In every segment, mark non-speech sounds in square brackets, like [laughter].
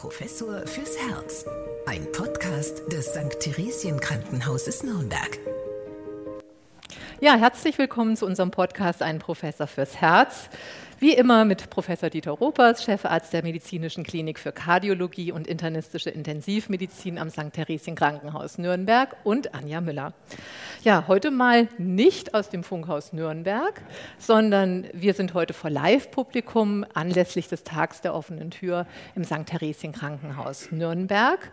Professor fürs Herz. Ein Podcast des St. Theresien Krankenhauses Nürnberg. Ja, herzlich willkommen zu unserem Podcast Ein Professor fürs Herz. Wie immer mit Professor Dieter Ropers, Chefarzt der Medizinischen Klinik für Kardiologie und internistische Intensivmedizin am St. Theresien Krankenhaus Nürnberg und Anja Müller. Ja, heute mal nicht aus dem Funkhaus Nürnberg, sondern wir sind heute vor Live-Publikum anlässlich des Tags der offenen Tür im St. Theresien Krankenhaus Nürnberg.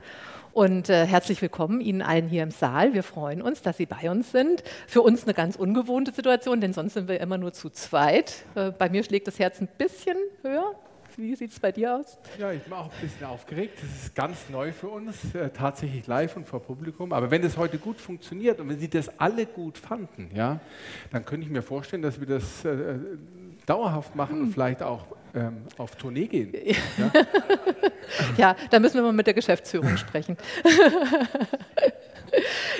Und äh, herzlich willkommen Ihnen allen hier im Saal. Wir freuen uns, dass Sie bei uns sind. Für uns eine ganz ungewohnte Situation, denn sonst sind wir immer nur zu zweit. Äh, bei mir schlägt das Herz ein bisschen höher. Wie sieht es bei dir aus? Ja, ich bin auch ein bisschen aufgeregt. Das ist ganz neu für uns, äh, tatsächlich live und vor Publikum. Aber wenn das heute gut funktioniert und wenn Sie das alle gut fanden, ja, dann könnte ich mir vorstellen, dass wir das äh, dauerhaft machen hm. und vielleicht auch ähm, auf Tournee gehen. Ja? ja, da müssen wir mal mit der Geschäftsführung sprechen. [laughs]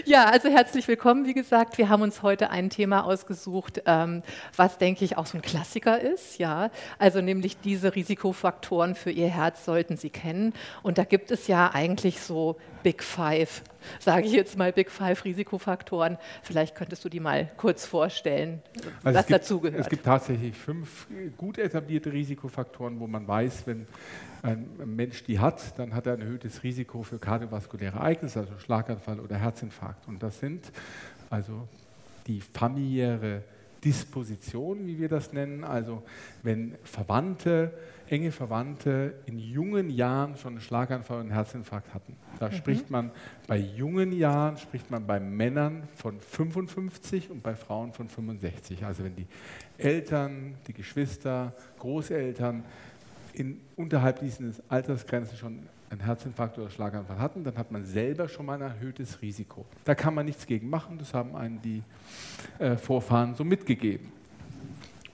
Ja, also herzlich willkommen. Wie gesagt, wir haben uns heute ein Thema ausgesucht, ähm, was denke ich auch so ein Klassiker ist. Ja, also nämlich diese Risikofaktoren für Ihr Herz sollten Sie kennen. Und da gibt es ja eigentlich so Big Five, sage ich jetzt mal Big Five Risikofaktoren. Vielleicht könntest du die mal kurz vorstellen, also was dazugehört. Es gibt tatsächlich fünf gut etablierte Risikofaktoren, wo man weiß, wenn ein Mensch die hat, dann hat er ein erhöhtes Risiko für kardiovaskuläre Ereignisse, also Schlaganfall oder Herzinfarkt. Und das sind also die familiäre Disposition, wie wir das nennen, also wenn Verwandte, enge Verwandte in jungen Jahren schon einen Schlaganfall und einen Herzinfarkt hatten. Da mhm. spricht man bei jungen Jahren, spricht man bei Männern von 55 und bei Frauen von 65. Also wenn die Eltern, die Geschwister, Großeltern in, unterhalb dieses Altersgrenzen schon einen Herzinfarkt oder Schlaganfall hatten, dann hat man selber schon mal ein erhöhtes Risiko. Da kann man nichts gegen machen, das haben einen die äh, Vorfahren so mitgegeben.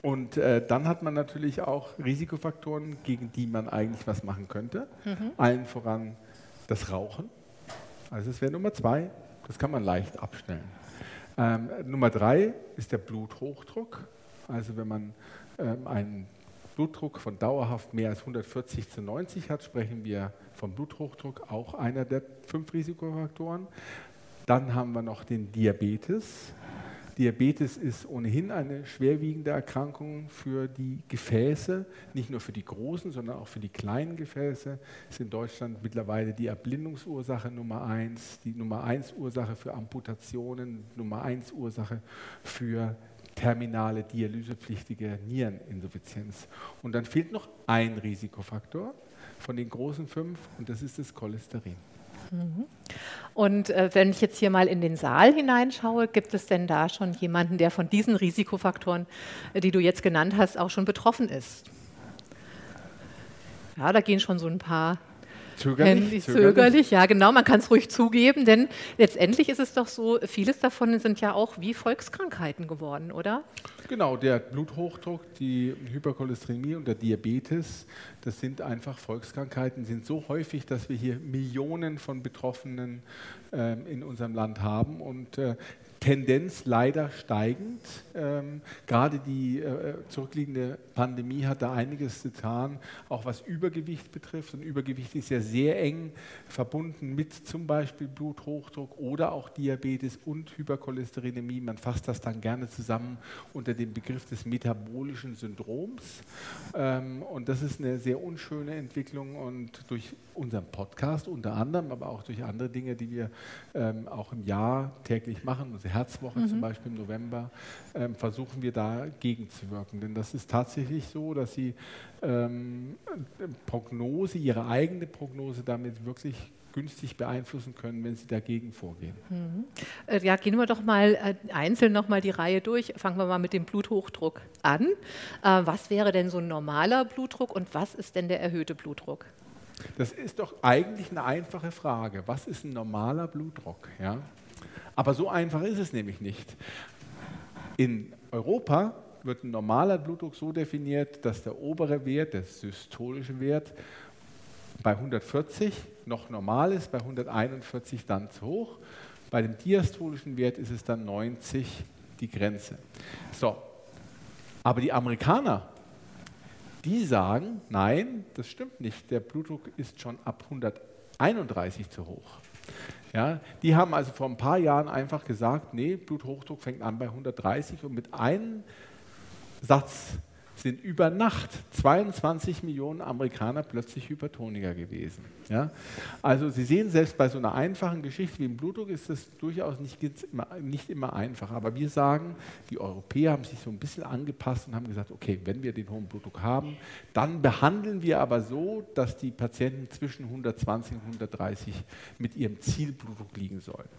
Und äh, dann hat man natürlich auch Risikofaktoren, gegen die man eigentlich was machen könnte. Mhm. Allen voran das Rauchen. Also das wäre Nummer zwei, das kann man leicht abstellen. Ähm, Nummer drei ist der Bluthochdruck. Also wenn man ähm, einen Blutdruck von dauerhaft mehr als 140 zu 90 hat, sprechen wir vom Bluthochdruck, auch einer der fünf Risikofaktoren. Dann haben wir noch den Diabetes. Diabetes ist ohnehin eine schwerwiegende Erkrankung für die Gefäße, nicht nur für die großen, sondern auch für die kleinen Gefäße. Ist in Deutschland mittlerweile die Erblindungsursache Nummer eins, die Nummer eins Ursache für Amputationen, Nummer eins Ursache für terminale dialysepflichtige Niereninsuffizienz. Und dann fehlt noch ein Risikofaktor von den großen fünf und das ist das Cholesterin. Mhm. Und äh, wenn ich jetzt hier mal in den Saal hineinschaue, gibt es denn da schon jemanden, der von diesen Risikofaktoren, äh, die du jetzt genannt hast, auch schon betroffen ist? Ja, da gehen schon so ein paar Zögerlich, zögerlich, zögerlich, ja genau, man kann es ruhig zugeben, denn letztendlich ist es doch so, vieles davon sind ja auch wie Volkskrankheiten geworden, oder? Genau, der Bluthochdruck, die Hypercholesterinämie und der Diabetes, das sind einfach Volkskrankheiten, sind so häufig, dass wir hier Millionen von Betroffenen äh, in unserem Land haben. Und äh, Tendenz leider steigend. Ähm, gerade die äh, zurückliegende Pandemie hat da einiges getan, auch was Übergewicht betrifft. Und Übergewicht ist ja sehr eng verbunden mit zum Beispiel Bluthochdruck oder auch Diabetes und Hypercholesterinämie. Man fasst das dann gerne zusammen unter dem Begriff des metabolischen Syndroms. Ähm, und das ist eine sehr unschöne Entwicklung und durch unseren Podcast unter anderem, aber auch durch andere Dinge, die wir ähm, auch im Jahr täglich machen, unsere Herzwoche mhm. zum Beispiel im November, ähm, versuchen wir da gegenzuwirken. Denn das ist tatsächlich so, dass sie ähm, Prognose, ihre eigene Prognose damit wirklich günstig beeinflussen können, wenn sie dagegen vorgehen. Mhm. Äh, ja, gehen wir doch mal äh, einzeln noch mal die Reihe durch. Fangen wir mal mit dem Bluthochdruck an. Äh, was wäre denn so ein normaler Blutdruck und was ist denn der erhöhte Blutdruck? Das ist doch eigentlich eine einfache Frage. Was ist ein normaler Blutdruck? Ja? Aber so einfach ist es nämlich nicht. In Europa wird ein normaler Blutdruck so definiert, dass der obere Wert, der systolische Wert, bei 140 noch normal ist, bei 141 dann zu hoch. Bei dem diastolischen Wert ist es dann 90 die Grenze. So, aber die Amerikaner Die sagen, nein, das stimmt nicht, der Blutdruck ist schon ab 131 zu hoch. Ja, die haben also vor ein paar Jahren einfach gesagt, nee, Bluthochdruck fängt an bei 130 und mit einem Satz sind über Nacht 22 Millionen Amerikaner plötzlich Hypertoniker gewesen. Ja? Also Sie sehen, selbst bei so einer einfachen Geschichte wie dem Blutdruck ist das durchaus nicht immer, nicht immer einfach. Aber wir sagen, die Europäer haben sich so ein bisschen angepasst und haben gesagt, okay, wenn wir den hohen Blutdruck haben, dann behandeln wir aber so, dass die Patienten zwischen 120 und 130 mit ihrem Zielblutdruck liegen sollen.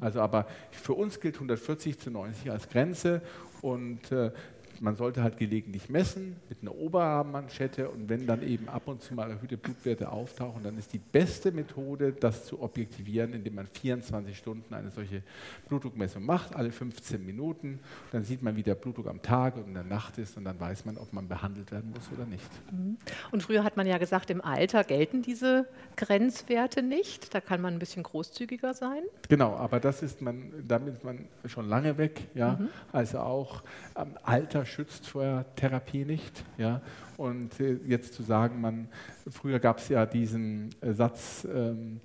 Also aber für uns gilt 140 zu 90 als Grenze und äh, man sollte halt gelegentlich messen mit einer Oberarmmanschette und wenn dann eben ab und zu mal erhöhte Blutwerte auftauchen, dann ist die beste Methode, das zu objektivieren, indem man 24 Stunden eine solche Blutdruckmessung macht, alle 15 Minuten. Dann sieht man, wie der Blutdruck am Tag und in der Nacht ist und dann weiß man, ob man behandelt werden muss oder nicht. Mhm. Und früher hat man ja gesagt, im Alter gelten diese Grenzwerte nicht. Da kann man ein bisschen großzügiger sein. Genau, aber das ist man, damit ist man schon lange weg. Ja? Mhm. Also auch ähm, Alter schützt vor Therapie nicht. Ja? Und äh, jetzt zu sagen, man, früher gab es ja diesen äh, Satz, ähm,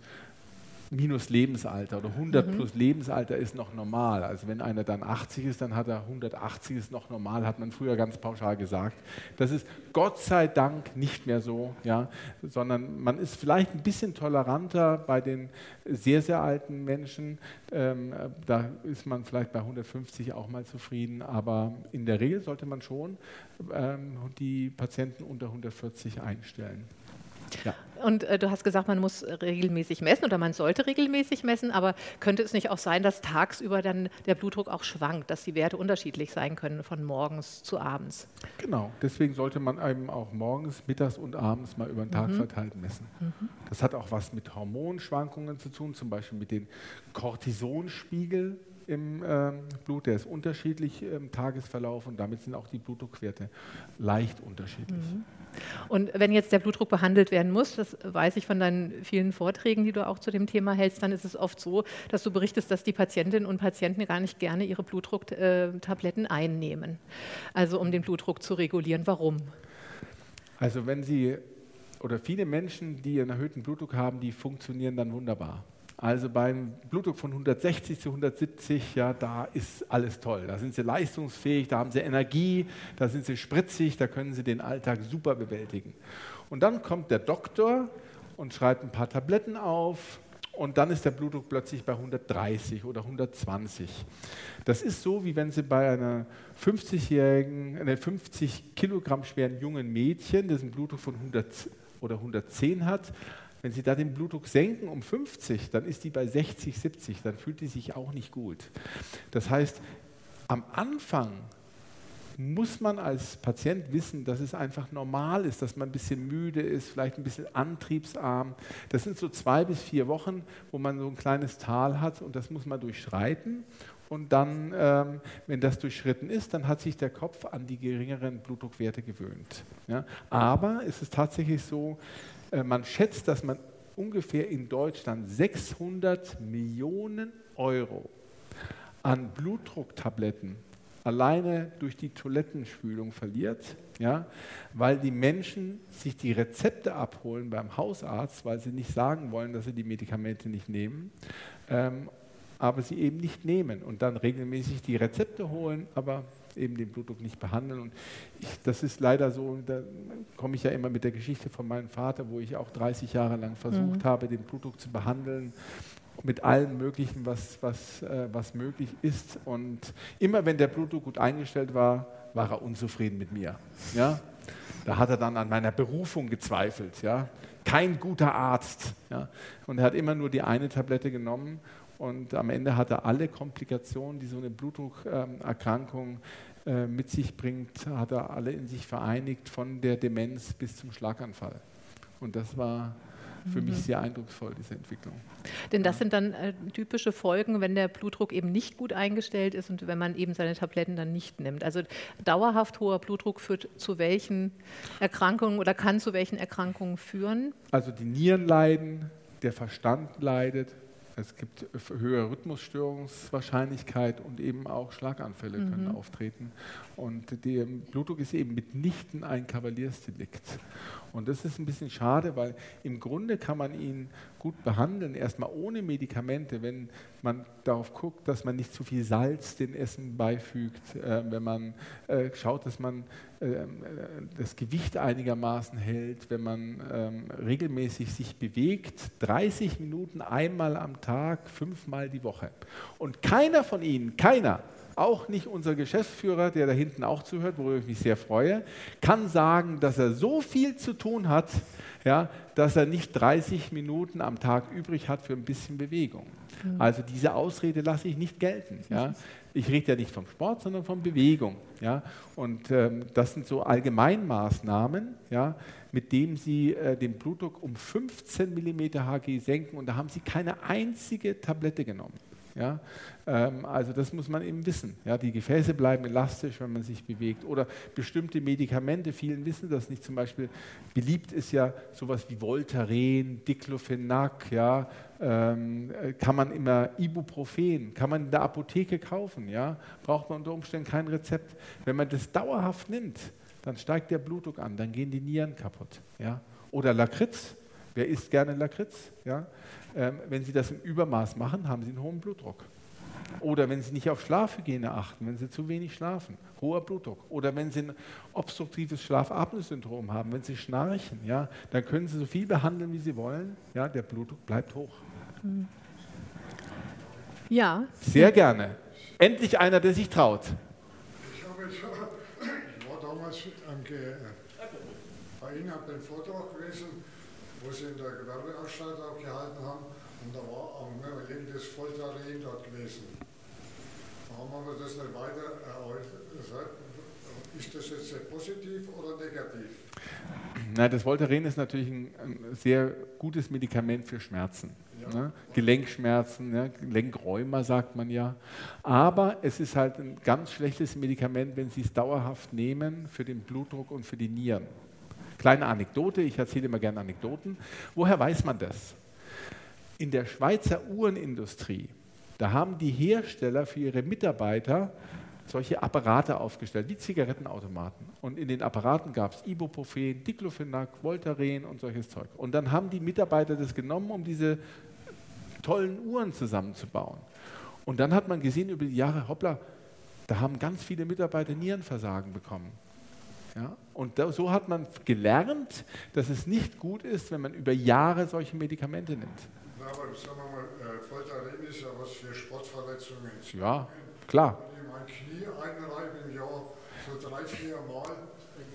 minus Lebensalter oder 100 mhm. plus Lebensalter ist noch normal. Also wenn einer dann 80 ist, dann hat er 180 ist noch normal, hat man früher ganz pauschal gesagt. Das ist Gott sei Dank nicht mehr so, ja, sondern man ist vielleicht ein bisschen toleranter bei den sehr, sehr alten Menschen. Ähm, da ist man vielleicht bei 150 auch mal zufrieden, aber in der Regel sollte man schon ähm, die Patienten unter 140 einstellen. Ja. Und äh, du hast gesagt, man muss regelmäßig messen oder man sollte regelmäßig messen, aber könnte es nicht auch sein, dass tagsüber dann der Blutdruck auch schwankt, dass die Werte unterschiedlich sein können von morgens zu abends? Genau, deswegen sollte man eben auch morgens, mittags und abends mal über den Tag mhm. verteilt messen. Mhm. Das hat auch was mit Hormonschwankungen zu tun, zum Beispiel mit den Cortisonspiegel im ähm, Blut, der ist unterschiedlich im Tagesverlauf und damit sind auch die Blutdruckwerte leicht unterschiedlich. Mhm. Und wenn jetzt der Blutdruck behandelt werden muss, das weiß ich von deinen vielen Vorträgen, die du auch zu dem Thema hältst, dann ist es oft so, dass du berichtest, dass die Patientinnen und Patienten gar nicht gerne ihre Blutdrucktabletten einnehmen, also um den Blutdruck zu regulieren. Warum? Also wenn Sie oder viele Menschen, die einen erhöhten Blutdruck haben, die funktionieren dann wunderbar. Also beim Blutdruck von 160 zu 170, ja, da ist alles toll. Da sind sie leistungsfähig, da haben sie Energie, da sind sie spritzig, da können sie den Alltag super bewältigen. Und dann kommt der Doktor und schreibt ein paar Tabletten auf und dann ist der Blutdruck plötzlich bei 130 oder 120. Das ist so, wie wenn Sie bei einer 50-jährigen, einer 50 Kilogramm schweren jungen Mädchen, das einen Blutdruck von 100 oder 110 hat, wenn Sie da den Blutdruck senken um 50, dann ist die bei 60, 70, dann fühlt die sich auch nicht gut. Das heißt, am Anfang muss man als Patient wissen, dass es einfach normal ist, dass man ein bisschen müde ist, vielleicht ein bisschen antriebsarm. Das sind so zwei bis vier Wochen, wo man so ein kleines Tal hat und das muss man durchschreiten. Und dann, ähm, wenn das durchschritten ist, dann hat sich der Kopf an die geringeren Blutdruckwerte gewöhnt. Ja? Aber es ist tatsächlich so, man schätzt, dass man ungefähr in Deutschland 600 Millionen Euro an Blutdrucktabletten alleine durch die Toilettenspülung verliert, ja, weil die Menschen sich die Rezepte abholen beim Hausarzt, weil sie nicht sagen wollen, dass sie die Medikamente nicht nehmen, ähm, aber sie eben nicht nehmen und dann regelmäßig die Rezepte holen, aber eben den Blutdruck nicht behandeln. Und ich, das ist leider so, da komme ich ja immer mit der Geschichte von meinem Vater, wo ich auch 30 Jahre lang versucht mhm. habe, den Blutdruck zu behandeln mit allem Möglichen, was, was, äh, was möglich ist. Und immer wenn der Blutdruck gut eingestellt war, war er unzufrieden mit mir. Ja? Da hat er dann an meiner Berufung gezweifelt. Ja? Kein guter Arzt. Ja? Und er hat immer nur die eine Tablette genommen und am Ende hat er alle Komplikationen, die so eine Blutdruckerkrankung äh, mit sich bringt, hat er alle in sich vereinigt, von der Demenz bis zum Schlaganfall. Und das war für mhm. mich sehr eindrucksvoll, diese Entwicklung. Denn das sind dann äh, typische Folgen, wenn der Blutdruck eben nicht gut eingestellt ist und wenn man eben seine Tabletten dann nicht nimmt. Also dauerhaft hoher Blutdruck führt zu welchen Erkrankungen oder kann zu welchen Erkrankungen führen? Also die Nieren leiden, der Verstand leidet, Es gibt höhere Rhythmusstörungswahrscheinlichkeit und eben auch Schlaganfälle mhm. können auftreten. Und der Blutdruck ist eben mitnichten ein Kavaliersdelikt. Und das ist ein bisschen schade, weil im Grunde kann man ihn gut behandeln, erstmal ohne Medikamente, wenn man darauf guckt, dass man nicht zu viel Salz dem Essen beifügt, äh, wenn man äh, schaut, dass man äh, das Gewicht einigermaßen hält, wenn man ähm, regelmäßig sich bewegt, 30 Minuten einmal am Tag, fünfmal die Woche. Und keiner von Ihnen, keiner, auch nicht unser Geschäftsführer, der da hinten auch zuhört, worüber ich mich sehr freue, kann sagen, dass er so viel zu tun hat, ja, dass er nicht 30 Minuten am Tag übrig hat für ein bisschen Bewegung. Mhm. Also diese Ausrede lasse ich nicht gelten. Ja. Ich rede ja nicht vom Sport, sondern von Bewegung. Ja. Und ähm, das sind so Allgemeinmaßnahmen, ja, mit denen Sie äh, den Blutdruck um 15 mm Hg senken und da haben Sie keine einzige Tablette genommen. Ja? Ähm, also das muss man eben wissen. Ja? Die Gefäße bleiben elastisch, wenn man sich bewegt. Oder bestimmte Medikamente, vielen wissen das nicht. Zum Beispiel beliebt ist ja sowas wie Voltaren, Diclofenac, ja? Ähm, kann man immer Ibuprofen, kann man in der Apotheke kaufen. Ja? Braucht man unter Umständen kein Rezept. Wenn man das dauerhaft nimmt, dann steigt der Blutdruck an, dann gehen die Nieren kaputt. Ja? Oder Lakritz, wer isst gerne Lakritz? Ja? Ähm, wenn Sie das im Übermaß machen, haben Sie einen hohen Blutdruck. Oder wenn Sie nicht auf Schlafhygiene achten, wenn Sie zu wenig schlafen, hoher Blutdruck. Oder wenn Sie ein obstruktives Schlafapnoe-Syndrom haben, wenn Sie schnarchen, ja, dann können Sie so viel behandeln, wie Sie wollen. Ja, der Blutdruck bleibt hoch. Ja. Sehr gerne. Endlich einer, der sich traut. Ich, habe, ich war damals am bei Ihnen, habe den Vortrag gewesen wo sie in der Gewerbeanstalt auch gehalten haben. Und da war am Leben des Voltaren dort gewesen. Da haben wir das nicht weiter erläutert. Ist das jetzt sehr positiv oder negativ? Nein, das Voltaren ist natürlich ein, ein, sehr gutes Medikament für Schmerzen. Ja. Ne? Gelenkschmerzen, ne? Gelenkrheuma sagt man ja. Aber es ist halt ein ganz schlechtes Medikament, wenn Sie es dauerhaft nehmen für den Blutdruck und für die Nieren. Kleine Anekdote, ich erzähle immer gerne Anekdoten. Woher weiß man das? In der Schweizer Uhrenindustrie, da haben die Hersteller für ihre Mitarbeiter solche Apparate aufgestellt, wie Zigarettenautomaten. Und in den Apparaten gab es Ibuprofen, Diclofenac, Voltaren und solches Zeug. Und dann haben die Mitarbeiter das genommen, um diese tollen Uhren zusammenzubauen. Und dann hat man gesehen über die Jahre, hoppla, da haben ganz viele Mitarbeiter Nierenversagen bekommen. Ja? Und da, so hat man gelernt, dass es nicht gut ist, wenn man über Jahre solche Medikamente nimmt. Na, aber sagen wir mal, äh, Voltaren ist ja was für Sportverletzungen. Ja, klar. Wenn ich mein Knie einreibe im Jahr so drei, vier Mal.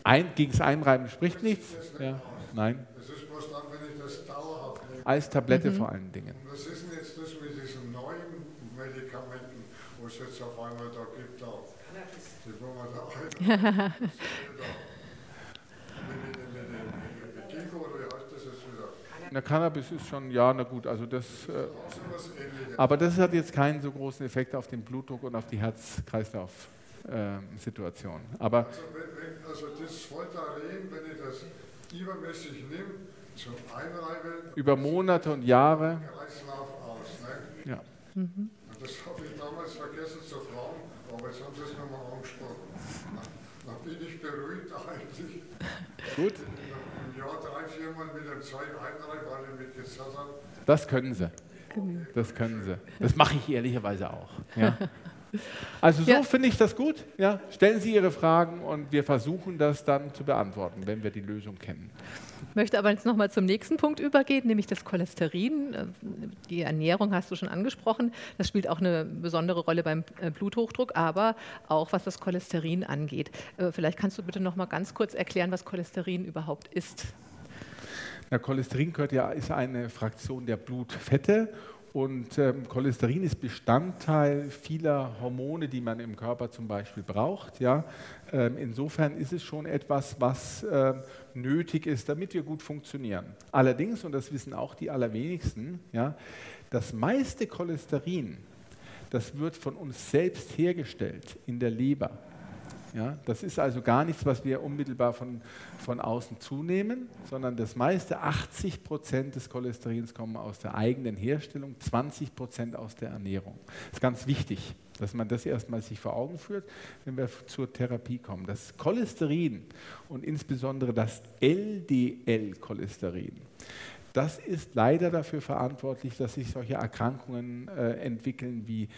Ein, gegen das Einreiben spricht nichts? Ja. Nein. Das ist bloß dann, wenn ich das dauerhaft nehme. Als Tablette mhm. vor allen Dingen. Und was ist denn jetzt das mit diesen neuen Medikamenten, wo es jetzt auf einmal da gibt? Da, die, wo man da [laughs] [laughs] Na, Cannabis ist schon, ja, na gut, also das. Äh, aber das hat jetzt keinen so großen Effekt auf den Blutdruck und auf die Herz-Kreislauf-Situation. Äh, aber also, wenn, also das Voltaren, wenn ich das übermäßig nehme, zum Einreiben. Über Monate und Jahre. Kreislauf aus. Ne? Ja. Mhm. Das habe ich damals vergessen zu fragen, aber jetzt haben Sie es nochmal angesprochen. Da bin ich beruhigt eigentlich. Gut. Im Jahr drei, viermal mit dem Zeug einreiben, weil ich mitgezahlt habe. Das können Sie. Das können Sie. Das mache ich ehrlicherweise auch. Ja. [laughs] Also so ja. finde ich das gut. Ja. Stellen Sie Ihre Fragen und wir versuchen das dann zu beantworten, wenn wir die Lösung kennen. Ich möchte aber jetzt nochmal zum nächsten Punkt übergehen, nämlich das Cholesterin. Die Ernährung hast du schon angesprochen. Das spielt auch eine besondere Rolle beim äh, Bluthochdruck, aber auch was das Cholesterin angeht. Äh, vielleicht kannst du bitte nochmal ganz kurz erklären, was Cholesterin überhaupt ist. Ja, Cholesterin gehört ja, ist eine Fraktion der Blutfette und ähm, Cholesterin ist Bestandteil vieler Hormone, die man im Körper zum Beispiel braucht. Ja? Ähm, insofern ist es schon etwas, was äh, nötig ist, damit wir gut funktionieren. Allerdings, und das wissen auch die allerwenigsten, ja, das meiste Cholesterin, das wird von uns selbst hergestellt in der Leber. Ja, das ist also gar nichts, was wir unmittelbar von, von außen zunehmen, sondern das meiste, 80 Prozent des Cholesterins kommen aus der eigenen Herstellung, 20 Prozent aus der Ernährung. Das ist ganz wichtig, dass man das erstmal sich vor Augen führt, wenn wir zur Therapie kommen. Das Cholesterin und insbesondere das LDL-Cholesterin, das ist leider dafür verantwortlich, dass sich solche Erkrankungen äh, entwickeln wie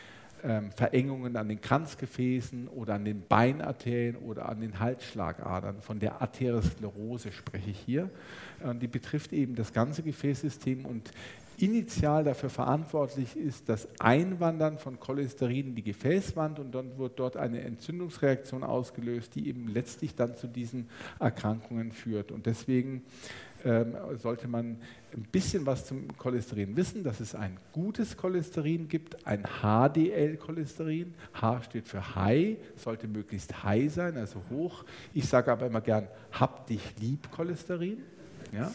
ähm, Verengungen an den Kranzgefäßen oder an den Beinarterien oder an den Halsschlagadern. Von der Arteriosklerose spreche ich hier. Und die betrifft eben das ganze Gefäßsystem und initial dafür verantwortlich ist das Einwandern von Cholesterin in die Gefäßwand und dann wird dort eine Entzündungsreaktion ausgelöst, die eben letztlich dann zu diesen Erkrankungen führt. Und deswegen ähm, sollte man ein bisschen was zum Cholesterin wissen, dass es ein gutes Cholesterin gibt, ein HDL-Cholesterin. H steht für High, sollte möglichst high sein, also hoch. Ich sage aber immer gern, hab dich lieb Cholesterin. Ja?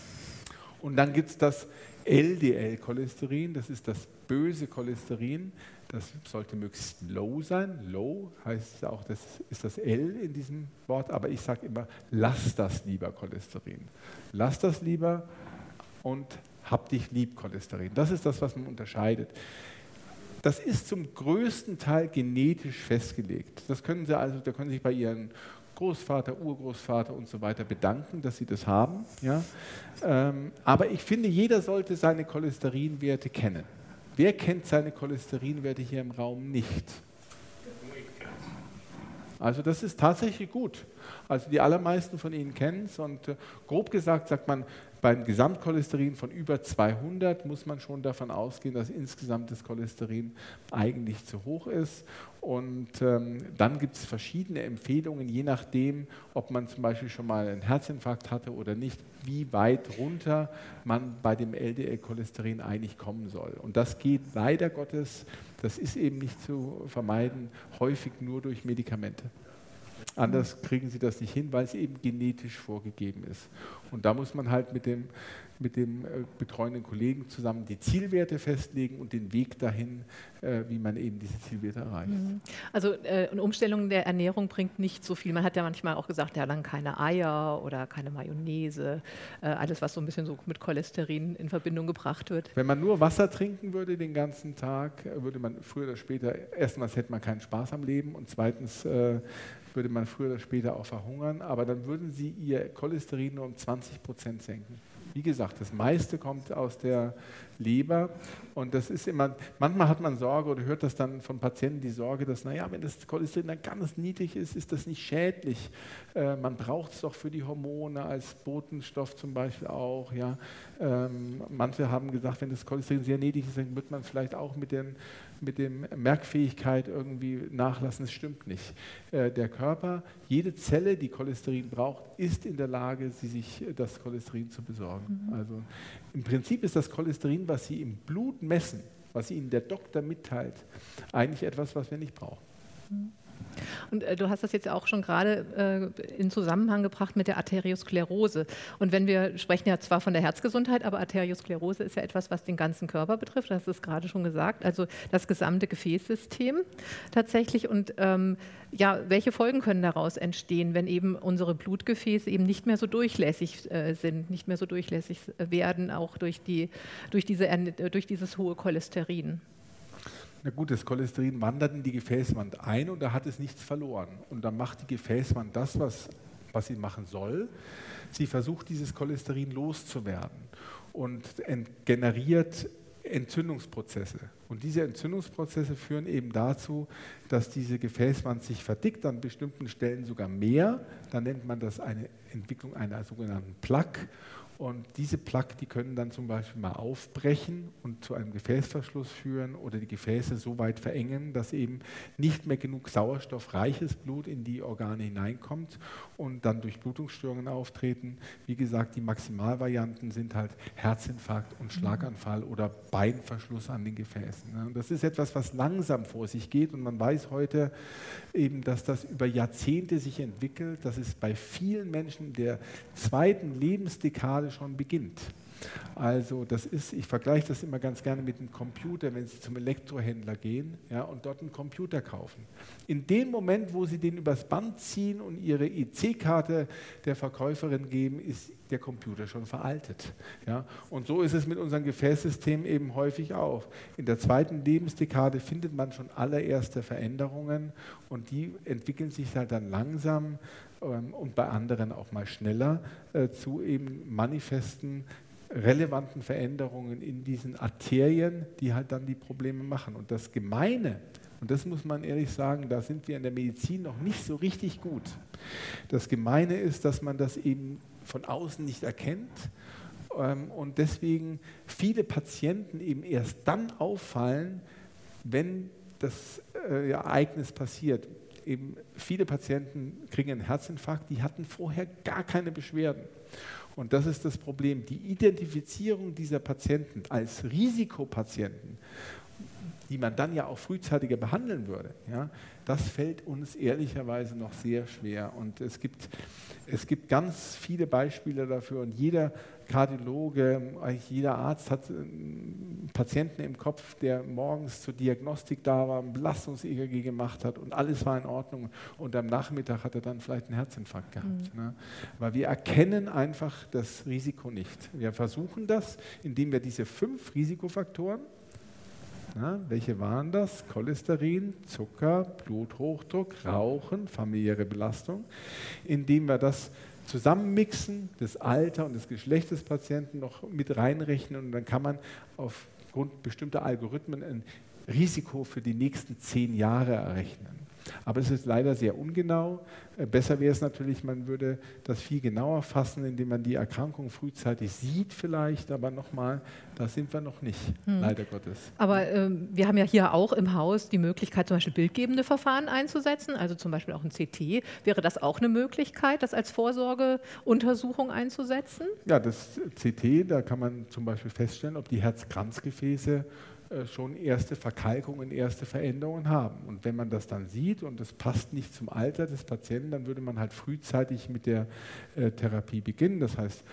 Und dann gibt es das LDL-Cholesterin, das ist das böse Cholesterin. Das sollte möglichst low sein. Low heißt auch, das ist das L in diesem Wort, aber ich sage immer, lass das lieber Cholesterin. Lass das lieber und hab dich lieb Cholesterin. Das ist das, was man unterscheidet. Das ist zum größten Teil genetisch festgelegt. Das können Sie also, da können Sie sich bei Ihren Großvater, Urgroßvater und so weiter bedanken, dass sie das haben. Ja? Ähm, aber ich finde, jeder sollte seine Cholesterinwerte kennen. Wer kennt seine Cholesterinwerte hier im Raum nicht? Also das ist tatsächlich gut. Also die allermeisten von Ihnen kennen es und äh, grob gesagt sagt man, beim Gesamtcholesterin von über 200 muss man schon davon ausgehen, dass insgesamt das Cholesterin eigentlich zu hoch ist. Und ähm, dann gibt es verschiedene Empfehlungen, je nachdem, ob man zum Beispiel schon mal einen Herzinfarkt hatte oder nicht, wie weit runter man bei dem LDL-Cholesterin eigentlich kommen soll. Und das geht leider Gottes, das ist eben nicht zu vermeiden, häufig nur durch Medikamente. Anders kriegen sie das nicht hin, weil es eben genetisch vorgegeben ist. Und da muss man halt mit dem, mit dem äh, betreuenden Kollegen zusammen die Zielwerte festlegen und den Weg dahin, äh, wie man eben diese Zielwerte erreicht. Mhm. Also äh, eine Umstellung der Ernährung bringt nicht so viel. Man hat ja manchmal auch gesagt, ja dann keine Eier oder keine Mayonnaise, alles was so ein bisschen so mit Cholesterin in Verbindung gebracht wird. Wenn man nur Wasser trinken würde den ganzen Tag, würde man früher oder später, erstmals hätte man keinen Spaß am Leben und zweitens würde man früher oder später auch verhungern, aber dann würden sie ihr Cholesterin nur um 20 Prozent senken. Wie gesagt, das meiste kommt aus der Leber und das ist immer, manchmal hat man Sorge oder hört das dann von Patienten die Sorge, dass, naja, wenn das Cholesterin dann ganz niedrig ist, ist das nicht schädlich. Äh, man braucht es doch für die Hormone als Botenstoff zum Beispiel auch. Ja. Ähm, manche haben gesagt, wenn das Cholesterin sehr niedrig ist, dann wird man vielleicht auch mit den mit dem Merkfähigkeit irgendwie nachlassen. Das stimmt nicht. Äh, der Körper, jede Zelle, die Cholesterin braucht, ist in der Lage, sie sich das Cholesterin zu besorgen. Mhm. Also im Prinzip ist das Cholesterin, was Sie im Blut messen, was Ihnen der Doktor mitteilt, eigentlich etwas, was wir nicht brauchen. Mhm. Und äh, du hast das jetzt auch schon gerade äh, in Zusammenhang gebracht mit der Arteriosklerose. Und wenn wir sprechen ja zwar von der Herzgesundheit, aber Arteriosklerose ist ja etwas, was den ganzen Körper betrifft. Das ist gerade schon gesagt. Also das gesamte Gefäßsystem tatsächlich. Und ähm, ja, welche Folgen können daraus entstehen, wenn eben unsere Blutgefäße eben nicht mehr so durchlässig äh, sind, nicht mehr so durchlässig werden, auch durch, die, durch, diese, durch dieses hohe Cholesterin? Na gut, das Cholesterin wandert in die Gefäßwand ein und da hat es nichts verloren. Und dann macht die Gefäßwand das, was, was sie machen soll. Sie versucht, dieses Cholesterin loszuwerden und generiert Entzündungsprozesse. Und diese Entzündungsprozesse führen eben dazu, dass diese Gefäßwand sich verdickt, an bestimmten Stellen sogar mehr. Dann nennt man das eine Entwicklung einer sogenannten Plaque. Und diese Plaque, die können dann zum Beispiel mal aufbrechen und zu einem Gefäßverschluss führen oder die Gefäße so weit verengen, dass eben nicht mehr genug sauerstoffreiches Blut in die Organe hineinkommt und dann Durchblutungsstörungen auftreten. Wie gesagt, die Maximalvarianten sind halt Herzinfarkt und Schlaganfall oder Beinverschluss an den Gefäßen. Und das ist etwas, was langsam vor sich geht und man weiß heute eben, dass das über Jahrzehnte sich entwickelt, dass es bei vielen Menschen der zweiten Lebensdekade schon beginnt. Also das ist, ich vergleiche das immer ganz gerne mit einem Computer, wenn Sie zum Elektrohändler gehen ja, und dort einen Computer kaufen. In dem Moment, wo Sie den übers Band ziehen und Ihre IC-Karte der Verkäuferin geben, ist der Computer schon veraltet. Ja? Und so ist es mit unserem Gefäßsystem eben häufig auch. In der zweiten Lebensdekade findet man schon allererste Veränderungen und die entwickeln sich halt dann langsam ähm, und bei anderen auch mal schneller äh, zu eben manifesten relevanten Veränderungen in diesen Arterien, die halt dann die Probleme machen. Und das Gemeine, und das muss man ehrlich sagen, da sind wir in der Medizin noch nicht so richtig gut. Das Gemeine ist, dass man das eben von außen nicht erkennt ähm, und deswegen viele Patienten eben erst dann auffallen, wenn das äh, Ereignis passiert. Eben viele Patienten kriegen einen Herzinfarkt, die hatten vorher gar keine Beschwerden. Und das ist das Problem. Die Identifizierung dieser Patienten als Risikopatienten, die man dann ja auch frühzeitiger behandeln würde, ja, das fällt uns ehrlicherweise noch sehr schwer. Und es gibt, es gibt ganz viele Beispiele dafür. Und jeder Kardiologe, eigentlich jeder Arzt hat einen Patienten im Kopf, der morgens zur Diagnostik da war, ein Belastungs-EKG gemacht hat und alles war in Ordnung. Und am Nachmittag hat er dann vielleicht einen Herzinfarkt gehabt. Mhm. Ne? Weil wir erkennen einfach das Risiko nicht. Wir versuchen das, indem wir diese fünf Risikofaktoren, na, welche waren das? Cholesterin, Zucker, Bluthochdruck, Rauchen, familiäre Belastung, indem wir das zusammenmixen, das Alter und das Geschlecht des Patienten noch mit reinrechnen und dann kann man aufgrund bestimmter Algorithmen ein Risiko für die nächsten zehn Jahre errechnen. Aber es ist leider sehr ungenau. Äh, besser wäre es natürlich, man würde das viel genauer fassen, indem man die Erkrankung frühzeitig sieht vielleicht, aber nochmal, da sind wir noch nicht, hm. leider Gottes. Aber ähm, wir haben ja hier auch im Haus die Möglichkeit, zum Beispiel bildgebende Verfahren einzusetzen, also zum Beispiel auch ein CT. Wäre das auch eine Möglichkeit, das als Vorsorgeuntersuchung einzusetzen? Ja, das CT, da kann man zum Beispiel feststellen, ob die Herzkranzgefäße schon erste Verkalkungen, erste Veränderungen haben. Und wenn man das dann sieht und es passt nicht zum Alter des Patienten, dann würde man halt frühzeitig mit der äh, Therapie beginnen. Das heißt,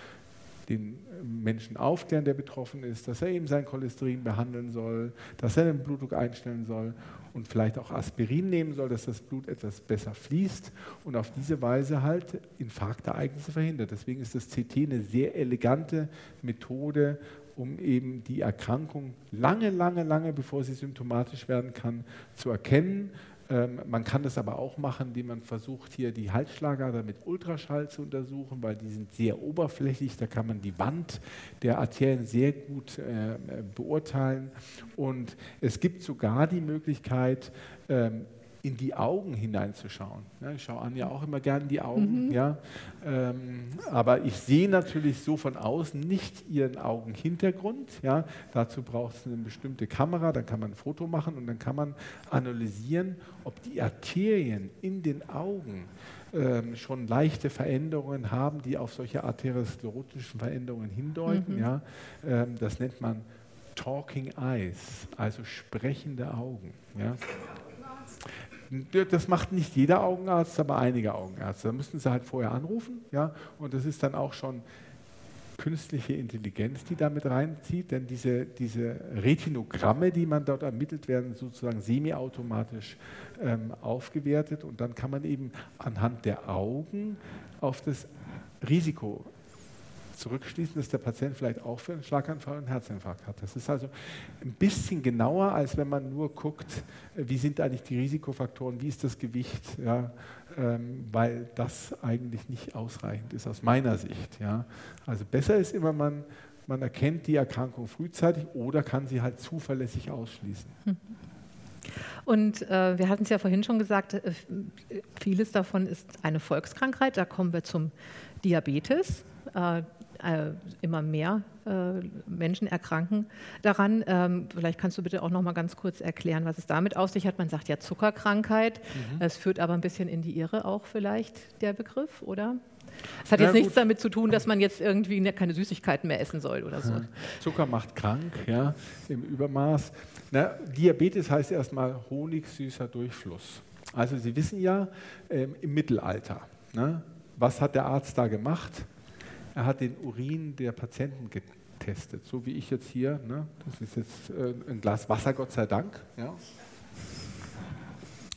den Menschen aufklären, der betroffen ist, dass er eben sein Cholesterin behandeln soll, dass er den Blutdruck einstellen soll und vielleicht auch Aspirin nehmen soll, dass das Blut etwas besser fließt und auf diese Weise halt Infarktereignisse verhindert. Deswegen ist das CT eine sehr elegante Methode, um eben die Erkrankung lange, lange, lange, bevor sie symptomatisch werden kann, zu erkennen. Ähm, man kann das aber auch machen, indem man versucht, hier die Halsschlagader mit Ultraschall zu untersuchen, weil die sind sehr oberflächlich. Da kann man die Wand der Arterien sehr gut äh, beurteilen. Und es gibt sogar die Möglichkeit, ähm, in die Augen hineinzuschauen. Ja, ich schaue Anja auch immer gerne in die Augen, mhm. ja, ähm, aber ich sehe natürlich so von außen nicht ihren Augenhintergrund. Ja. Dazu braucht es eine bestimmte Kamera, dann kann man ein Foto machen und dann kann man analysieren, ob die Arterien in den Augen ähm, schon leichte Veränderungen haben, die auf solche arteriosklerotischen Veränderungen hindeuten. Mhm. Ja. Ähm, das nennt man Talking Eyes, also sprechende Augen. Ja. Das macht nicht jeder Augenarzt, aber einige Augenärzte. Da müssen sie halt vorher anrufen, ja, und das ist dann auch schon künstliche Intelligenz, die damit reinzieht, denn diese, diese Retinogramme, die man dort ermittelt, werden sozusagen semiautomatisch ähm, aufgewertet. Und dann kann man eben anhand der Augen auf das Risiko zurückschließen, dass der Patient vielleicht auch für einen Schlaganfall und einen Herzinfarkt hat. Das ist also ein bisschen genauer, als wenn man nur guckt, wie sind eigentlich die Risikofaktoren, wie ist das Gewicht, ja, ähm, weil das eigentlich nicht ausreichend ist aus meiner Sicht. Ja. Also besser ist immer, man, man erkennt die Erkrankung frühzeitig oder kann sie halt zuverlässig ausschließen. Hm. Und äh, wir hatten es ja vorhin schon gesagt, äh, vieles davon ist eine Volkskrankheit. Da kommen wir zum Diabetes. Äh, äh, immer mehr äh, Menschen erkranken daran. Ähm, vielleicht kannst du bitte auch noch mal ganz kurz erklären, was es damit auf sich hat. Man sagt ja Zuckerkrankheit. Mhm. Es führt aber ein bisschen in die Irre auch vielleicht der Begriff, oder? Es hat ja, jetzt nichts damit zu tun, dass man jetzt irgendwie ne, keine Süßigkeiten mehr essen soll oder so. Zucker macht krank, ja, im Übermaß. Na, Diabetes heißt erstmal honigsüßer Durchfluss. Also Sie wissen ja, ähm, im Mittelalter, ne, was hat der Arzt da gemacht? Er hat den Urin der Patienten getestet, so wie ich jetzt hier. Ne? Das ist jetzt äh, ein Glas Wasser, Gott sei Dank. Ja.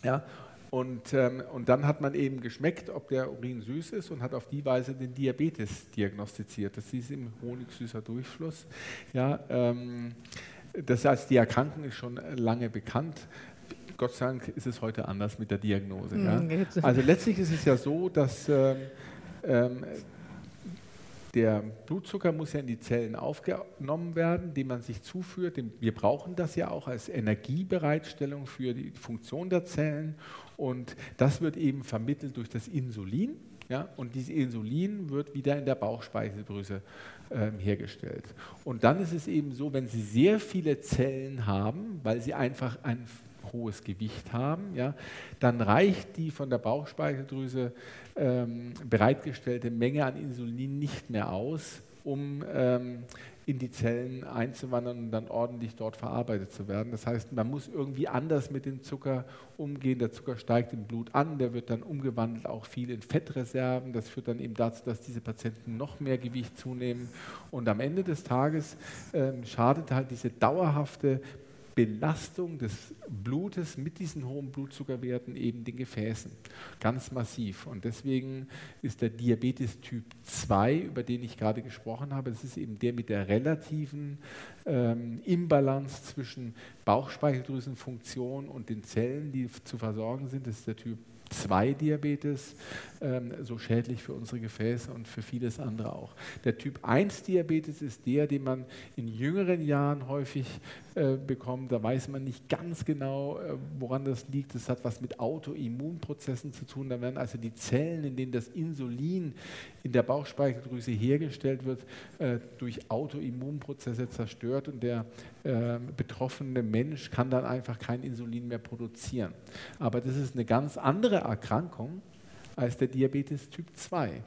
Ja, und, ähm, und dann hat man eben geschmeckt, ob der Urin süß ist und hat auf die Weise den Diabetes diagnostiziert. Das ist im honigsüßer Durchfluss. Ja, ähm, das heißt, die Erkrankung ist schon lange bekannt. Gott sei Dank ist es heute anders mit der Diagnose. Ja. Mhm, also letztlich ist es ja so, dass ähm, ähm, der Blutzucker muss ja in die Zellen aufgenommen werden, den man sich zuführt. Wir brauchen das ja auch als Energiebereitstellung für die Funktion der Zellen. Und das wird eben vermittelt durch das Insulin. Ja, und dieses Insulin wird wieder in der Bauchspeicheldrüse äh, hergestellt. Und dann ist es eben so, wenn Sie sehr viele Zellen haben, weil Sie einfach ein hohes Gewicht haben, ja, dann reicht die von der Bauchspeicheldrüse ähm, bereitgestellte Menge an Insulin nicht mehr aus, um ähm, in die Zellen einzuwandern und dann ordentlich dort verarbeitet zu werden. Das heißt, man muss irgendwie anders mit dem Zucker umgehen. Der Zucker steigt im Blut an, der wird dann umgewandelt auch viel in Fettreserven. Das führt dann eben dazu, dass diese Patienten noch mehr Gewicht zunehmen. Und am Ende des Tages äh, schadet halt diese dauerhafte Belastung des Blutes mit diesen hohen Blutzuckerwerten eben den Gefäßen. Ganz massiv. Und deswegen ist der Diabetes Typ 2, über den ich gerade gesprochen habe, das ist eben der mit der relativen ähm, Imbalance zwischen Bauchspeicheldrüsenfunktion und den Zellen, die zu versorgen sind. Das ist der Typ 2 Diabetes, so schädlich für unsere Gefäße und für vieles andere auch. Der Typ 1 Diabetes ist der, den man in jüngeren Jahren häufig äh, bekommt. Da weiß man nicht ganz genau, äh, woran das liegt. Das hat was mit Autoimmunprozessen zu tun. Da werden also die Zellen, in denen das Insulin in der Bauchspeicheldrüse hergestellt wird, äh, durch Autoimmunprozesse zerstört und der betroffene Mensch kann dann einfach kein Insulin mehr produzieren. Aber das ist eine ganz andere Erkrankung als der Diabetes Typ 2.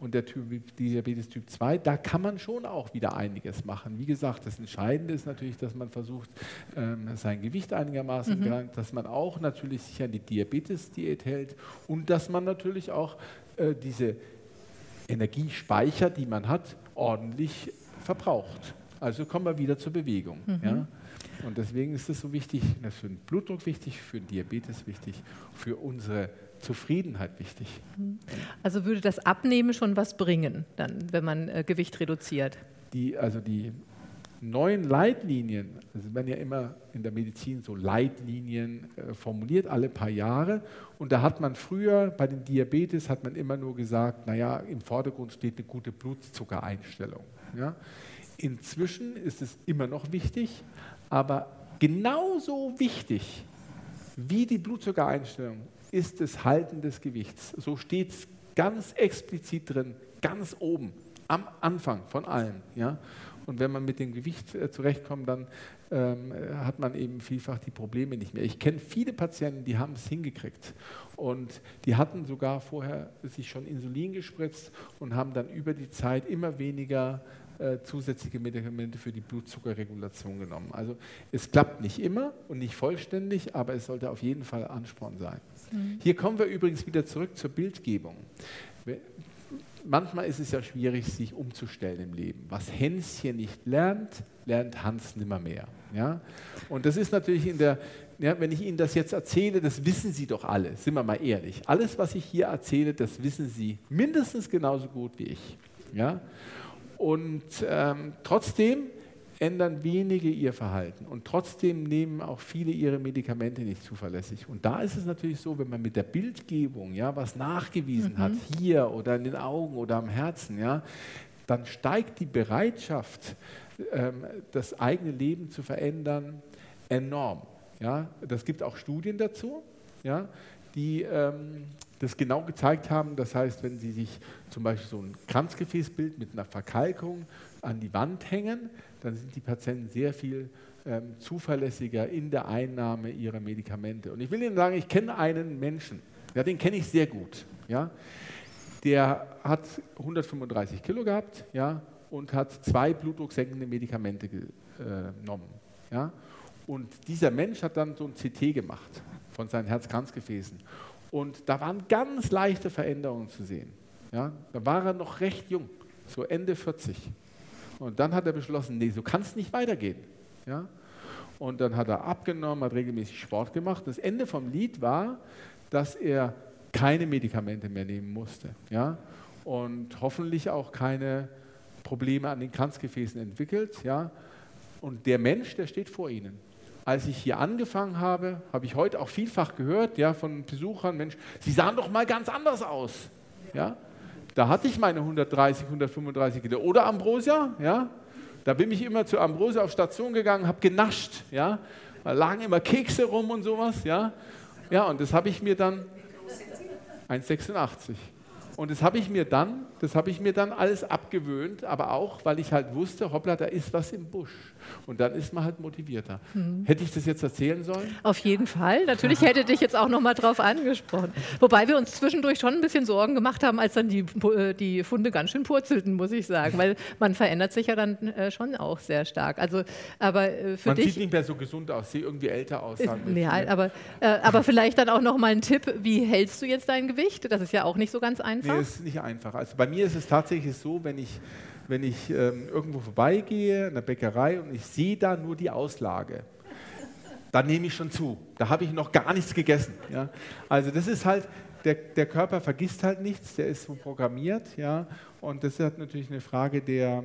Und der typ, Diabetes Typ 2, da kann man schon auch wieder einiges machen. Wie gesagt, das Entscheidende ist natürlich, dass man versucht, ähm, sein Gewicht einigermaßen, mhm. dass man auch natürlich sich an die Diabetes-Diät hält und dass man natürlich auch äh, diese Energiespeicher, die man hat, ordentlich verbraucht. Also kommen wir wieder zur Bewegung. Mhm. Ja? Und deswegen ist es so wichtig, das ist für den Blutdruck wichtig, für den Diabetes wichtig, für unsere Zufriedenheit wichtig. Also würde das Abnehmen schon was bringen, dann, wenn man äh, Gewicht reduziert? Die, also die neuen Leitlinien, also werden ja immer in der Medizin so Leitlinien äh, formuliert, alle paar Jahre. Und da hat man früher bei den Diabetes hat man immer nur gesagt, naja, im Vordergrund steht eine gute Blutzuckereinstellung. Ja? Inzwischen ist es immer noch wichtig, aber genauso wichtig wie die Blutzuckereinstellung ist das Halten des Gewichts. So steht es ganz explizit drin, ganz oben, am Anfang von allem. Ja? Und wenn man mit dem Gewicht äh, zurechtkommt, dann ähm, hat man eben vielfach die Probleme nicht mehr. Ich kenne viele Patienten, die haben es hingekriegt und die hatten sogar vorher sich schon Insulin gespritzt und haben dann über die Zeit immer weniger äh, zusätzliche Medikamente für die Blutzuckerregulation genommen. Also es klappt nicht immer und nicht vollständig, aber es sollte auf jeden Fall Ansporn sein. Mhm. Hier kommen wir übrigens wieder zurück zur Bildgebung manchmal ist es ja schwierig, sich umzustellen im Leben. Was Hänschen nicht lernt, lernt Hans nimmer mehr. Ja? Und das ist natürlich in der, ja, wenn ich Ihnen das jetzt erzähle, das wissen Sie doch alle, sind wir mal ehrlich. Alles, was ich hier erzähle, das wissen Sie mindestens genauso gut wie ich. Ja? Und ähm, trotzdem ändern wenige ihr Verhalten und trotzdem nehmen auch viele ihre Medikamente nicht zuverlässig. Und da ist es natürlich so, wenn man mit der Bildgebung ja was nachgewiesen mhm. hat, hier oder in den Augen oder am Herzen, ja, dann steigt die Bereitschaft, ähm, das eigene Leben zu verändern, enorm. Ja, das gibt auch Studien dazu, ja, die ähm, das genau gezeigt haben. Das heißt, wenn Sie sich zum Beispiel so ein Kranzgefäßbild mit einer Verkalkung an die Wand hängen, dann sind die Patienten sehr viel ähm, zuverlässiger in der Einnahme ihrer Medikamente. Und ich will Ihnen sagen, ich kenne einen Menschen, ja, den kenne ich sehr gut. Ja, der hat 135 Kilo gehabt ja, und hat zwei blutdrucksenkende Medikamente genommen. Ja. Und dieser Mensch hat dann so ein CT gemacht von seinen Herzkranzgefäßen. Und da waren ganz leichte Veränderungen zu sehen. Ja. Da war er noch recht jung, so Ende 40. Und dann hat er beschlossen, nee, so kann es nicht weitergehen. Ja? Und dann hat er abgenommen, hat regelmäßig Sport gemacht. Das Ende vom Lied war, dass er keine Medikamente mehr nehmen musste. Ja? Und hoffentlich auch keine Probleme an den Kranzgefäßen entwickelt. Ja? Und der Mensch, der steht vor Ihnen. Als ich hier angefangen habe, habe ich heute auch vielfach gehört ja, von Besuchern, Mensch, Sie sahen doch mal ganz anders aus. Ja? Da hatte ich meine 130, 135 Kilo. Oder Ambrosia, ja? Da bin ich immer zu Ambrosia auf Station gegangen, habe genascht, ja? Da lagen immer Kekse rum und sowas, ja? Ja, und das habe ich mir dann 1,86. Und das habe ich mir dann, das habe ich mir dann alles abgewöhnt, aber auch, weil ich halt wusste, hoppla, da ist was im Busch. Und dann ist man halt motivierter. Mhm. Hätte ich das jetzt erzählen sollen? Auf jeden Fall. Natürlich hätte dich jetzt auch noch mal drauf angesprochen. Wobei wir uns zwischendurch schon ein bisschen Sorgen gemacht haben, als dann die, äh, die Funde ganz schön purzelten, muss ich sagen, weil man verändert sich ja dann äh, schon auch sehr stark. Also, aber äh, für man dich, sieht nicht mehr so gesund aus, sieht irgendwie älter aus. Ja, aber, aber vielleicht dann auch noch mal ein Tipp: Wie hältst du jetzt dein Gewicht? Das ist ja auch nicht so ganz einfach. Nee, ist nicht einfach. Also bei mir ist es tatsächlich so, wenn ich wenn ich ähm, irgendwo vorbeigehe, in der Bäckerei und ich sehe da nur die Auslage, dann nehme ich schon zu. Da habe ich noch gar nichts gegessen. Ja? Also das ist halt, der, der, Körper vergisst halt nichts, der ist so programmiert. Ja? Und das ist natürlich eine Frage der,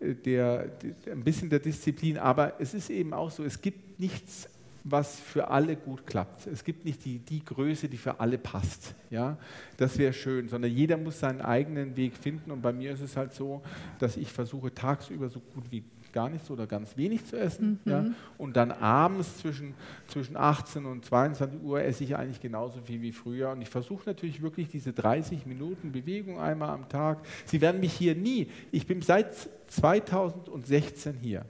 der, der, ein bisschen der Disziplin. Aber es ist eben auch so, es gibt nichts was für alle gut klappt. Es gibt nicht die, die Größe, die für alle passt. Ja? Das wäre schön, sondern jeder muss seinen eigenen Weg finden. Und bei mir ist es halt so, dass ich versuche, tagsüber so gut wie gar nichts oder ganz wenig zu essen. Mhm. Ja? Und dann abends zwischen, zwischen 18 und 22 Uhr esse ich eigentlich genauso viel wie früher. Und ich versuche natürlich wirklich diese 30 Minuten Bewegung einmal am Tag. Sie werden mich hier nie, ich bin seit 2016 hier.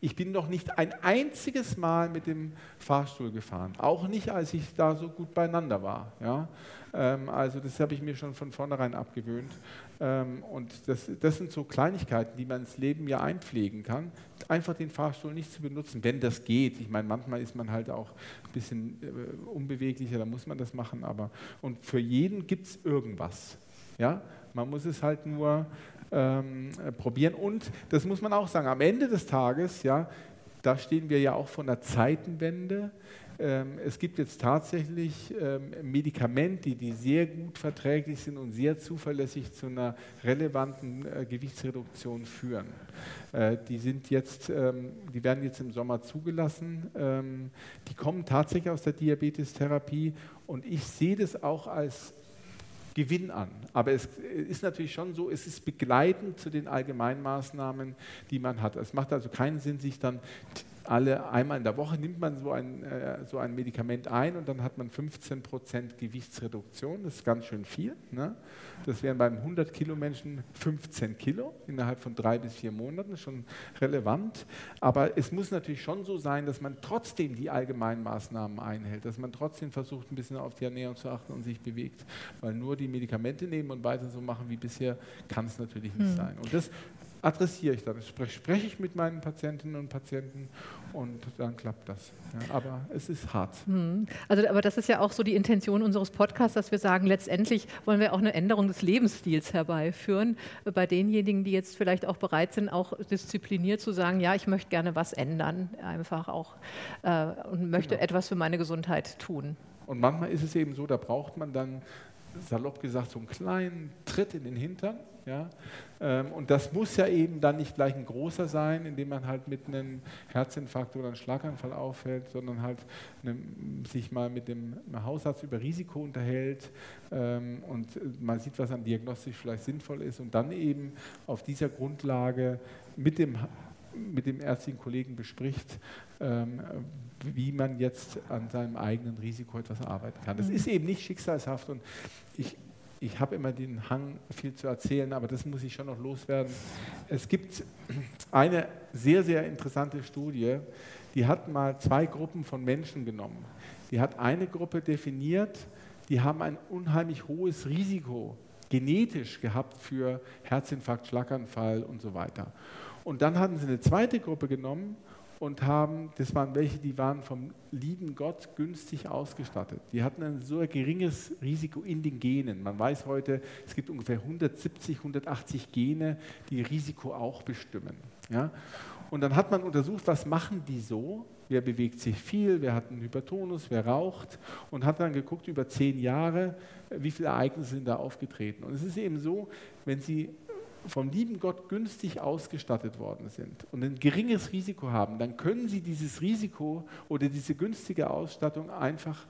Ich bin noch nicht ein einziges Mal mit dem Fahrstuhl gefahren, auch nicht, als ich da so gut beieinander war. Ja? Ähm, also das habe ich mir schon von vornherein abgewöhnt. Ähm, und das, das sind so Kleinigkeiten, die man ins Leben ja einpflegen kann. Einfach den Fahrstuhl nicht zu benutzen, wenn das geht. Ich meine, manchmal ist man halt auch ein bisschen äh, unbeweglicher, da muss man das machen. Aber und für jeden gibt es irgendwas. Ja? Man muss es halt nur ähm, probieren. Und das muss man auch sagen, am Ende des Tages, ja, da stehen wir ja auch vor einer Zeitenwende. Ähm, es gibt jetzt tatsächlich ähm, Medikamente, die sehr gut verträglich sind und sehr zuverlässig zu einer relevanten äh, Gewichtsreduktion führen. Äh, die, sind jetzt, ähm, die werden jetzt im Sommer zugelassen. Die kommen tatsächlich aus der Diabetestherapie und ich sehe das auch als Gewinn an. Aber es ist natürlich schon so, es ist begleitend zu den Allgemeinmaßnahmen, die man hat. Es macht also keinen Sinn, sich dann alle einmal in der Woche nimmt man so ein, äh, so ein Medikament ein und dann hat man 15% Gewichtsreduktion. Das ist ganz schön viel. Ne? Das wären beim 100 Kilo Menschen 15 Kilo innerhalb von drei bis vier Monaten, schon relevant. Aber es muss natürlich schon so sein, dass man trotzdem die allgemeinen Maßnahmen einhält, dass man trotzdem versucht, ein bisschen auf die Ernährung zu achten und sich bewegt. Weil nur die Medikamente nehmen und weiter so machen wie bisher, kann es natürlich nicht hm. sein. Und das adressiere ich dann. Spreche, spreche ich mit meinen Patientinnen und Patienten und dann klappt das. Ja, aber es ist hart. Hm. Also, aber das ist ja auch so die Intention unseres Podcasts, dass wir sagen, letztendlich wollen wir auch eine Änderung des Lebensstils herbeiführen. Bei denjenigen, die jetzt vielleicht auch bereit sind, auch diszipliniert zu sagen, ja, ich möchte gerne was ändern, einfach auch äh, und möchte genau. etwas für meine Gesundheit tun. Und manchmal ist es eben so, da braucht man dann salopp gesagt so einen kleinen Tritt in den Hintern ja? Ähm, und das muss ja eben dann nicht gleich ein großer sein, indem man halt mit einem Herzinfarkt oder einem Schlaganfall auffällt, sondern halt ne, sich mal mit dem Hausarzt über Risiko unterhält ähm, und man sieht, was an diagnostisch vielleicht sinnvoll ist und dann eben auf dieser Grundlage mit dem mit dem ärztlichen Kollegen bespricht, ähm, wie man jetzt an seinem eigenen Risiko etwas arbeiten kann. Das mhm. ist eben nicht schicksalshaft und ich ich habe immer den Hang, viel zu erzählen, aber das muss ich schon noch loswerden. Es gibt eine sehr, sehr interessante Studie, die hat mal zwei Gruppen von Menschen genommen. Die hat eine Gruppe definiert, die haben ein unheimlich hohes Risiko genetisch gehabt für Herzinfarkt, Schlaganfall und so weiter. Und dann hatten sie eine zweite Gruppe genommen und haben, das waren welche, die waren vom lieben Gott günstig ausgestattet. Die hatten ein so geringes Risiko in den Genen. Man weiß heute, es gibt ungefähr 170, 180 Gene, die Risiko auch bestimmen. Ja? Und dann hat man untersucht, was machen die so? Wer bewegt sich viel? Wer hat einen Hypertonus? Wer raucht? Und hat dann geguckt über zehn Jahre, wie viele Ereignisse sind da aufgetreten. Und es ist eben so, wenn Sie vom lieben Gott günstig ausgestattet worden sind und ein geringes Risiko haben, dann können Sie dieses Risiko oder diese günstige Ausstattung einfach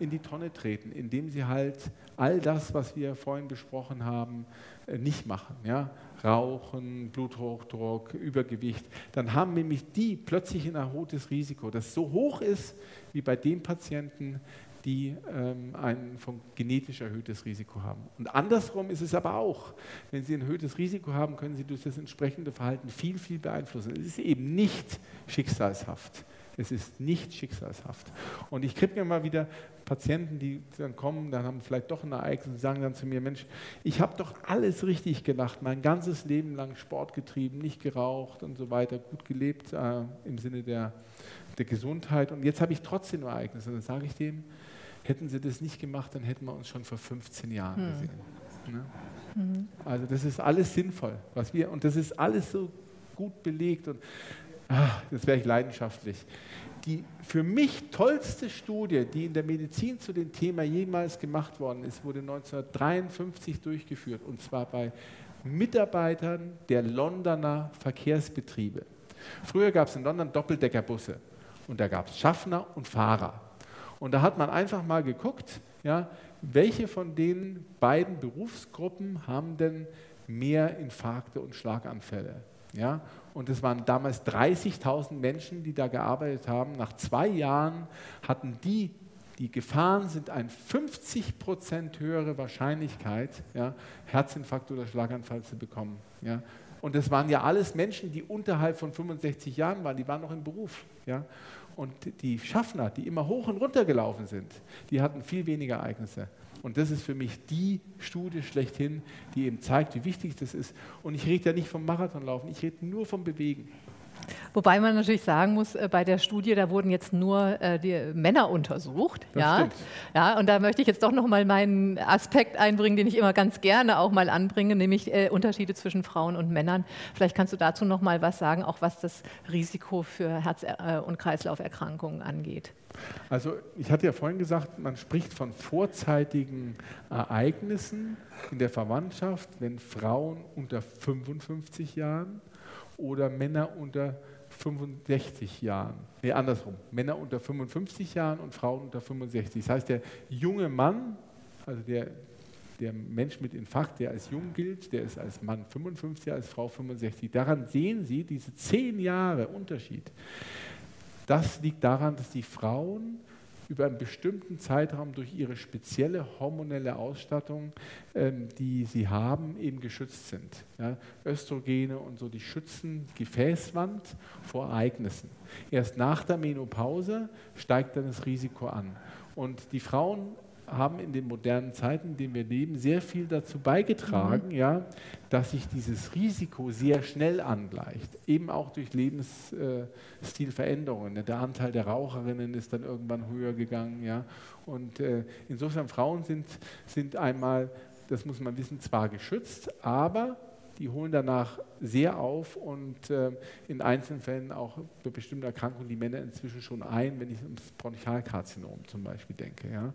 in die Tonne treten, indem Sie halt all das, was wir vorhin besprochen haben, äh, nicht machen. Ja? Rauchen, Bluthochdruck, Übergewicht. Dann haben nämlich die plötzlich ein erhöhtes Risiko, das so hoch ist wie bei den Patienten, die ähm, ein von genetisch erhöhtes Risiko haben. Und andersrum ist es aber auch. Wenn Sie ein erhöhtes Risiko haben, können Sie durch das entsprechende Verhalten viel, viel beeinflussen. Es ist eben nicht schicksalshaft. Es ist nicht schicksalshaft. Und ich kriege mir mal wieder Patienten, die dann kommen, dann haben vielleicht doch ein Ereignis und sagen dann zu mir, Mensch, ich habe doch alles richtig gemacht, mein ganzes Leben lang Sport getrieben, nicht geraucht und so weiter, gut gelebt äh, im Sinne der, der Gesundheit und jetzt habe ich trotzdem Ereignisse. Und dann sage ich dem, Hätten sie das nicht gemacht, dann hätten wir uns schon vor 15 Jahren hm. gesehen. Ne? Mhm. Also das ist alles sinnvoll, was wir, und das ist alles so gut belegt und ach, das wäre ich leidenschaftlich. Die für mich tollste Studie, die in der Medizin zu dem Thema jemals gemacht worden ist, wurde 1953 durchgeführt und zwar bei Mitarbeitern der Londoner Verkehrsbetriebe. Früher gab es in London Doppeldeckerbusse und da gab es Schaffner und Fahrer. Und da hat man einfach mal geguckt, ja, welche von den beiden Berufsgruppen haben denn mehr Infarkte und Schlaganfälle. Ja? Und es waren damals 30.000 Menschen, die da gearbeitet haben. Nach zwei Jahren hatten die, die gefahren sind, eine 50 Prozent höhere Wahrscheinlichkeit, ja, Herzinfarkt oder Schlaganfall zu bekommen. Ja? Und das waren ja alles Menschen, die unterhalb von 65 Jahren waren, die waren noch im Beruf. Ja? Und die Schaffner, die immer hoch und runter gelaufen sind, die hatten viel weniger Ereignisse. Und das ist für mich die Studie schlechthin, die eben zeigt, wie wichtig das ist. Und ich rede ja nicht vom Marathonlaufen, ich rede nur vom Bewegen. Wobei man natürlich sagen muss, äh, bei der Studie, da wurden jetzt nur äh, die Männer untersucht. Das ja? Stimmt. ja, und da möchte ich jetzt doch noch mal meinen Aspekt einbringen, den ich immer ganz gerne auch mal anbringe, nämlich äh, Unterschiede zwischen Frauen und Männern. Vielleicht kannst du dazu noch mal was sagen, auch was das Risiko für Herz- äh, und Kreislauferkrankungen angeht. Also ich hatte ja vorhin gesagt, man spricht von vorzeitigen Ereignissen in der Verwandtschaft, wenn Frauen unter 55 Jahren oder Männer unter 65 Jahren. Nee, andersrum. Männer unter 55 Jahren und Frauen unter 65. Das heißt, der junge Mann, also der, der Mensch mit Infarkt, der als jung gilt, der ist als Mann 55, als Frau 65. Daran sehen Sie diese zehn Jahre Unterschied. Das liegt daran, dass die Frauen über einen bestimmten Zeitraum durch ihre spezielle hormonelle Ausstattung, ähm, die sie haben, eben geschützt sind. Ja, Östrogene und so, die schützen Gefäßwand vor Ereignissen. Erst nach der Menopause steigt dann das Risiko an. Und die Frauen haben in den modernen Zeiten, in denen wir leben, sehr viel dazu beigetragen, mhm. ja, dass sich dieses Risiko sehr schnell angleicht, eben auch durch Lebensstilveränderungen. Der Anteil der Raucherinnen ist dann irgendwann höher gegangen. Ja, und äh, insofern Frauen sind, sind einmal, das muss man wissen, zwar geschützt, aber die holen danach sehr auf und äh, in einzelnen Fällen auch bei bestimmten Erkrankungen die Männer inzwischen schon ein, wenn ich ums Bronchialkarzinom zum Beispiel denke. Ja.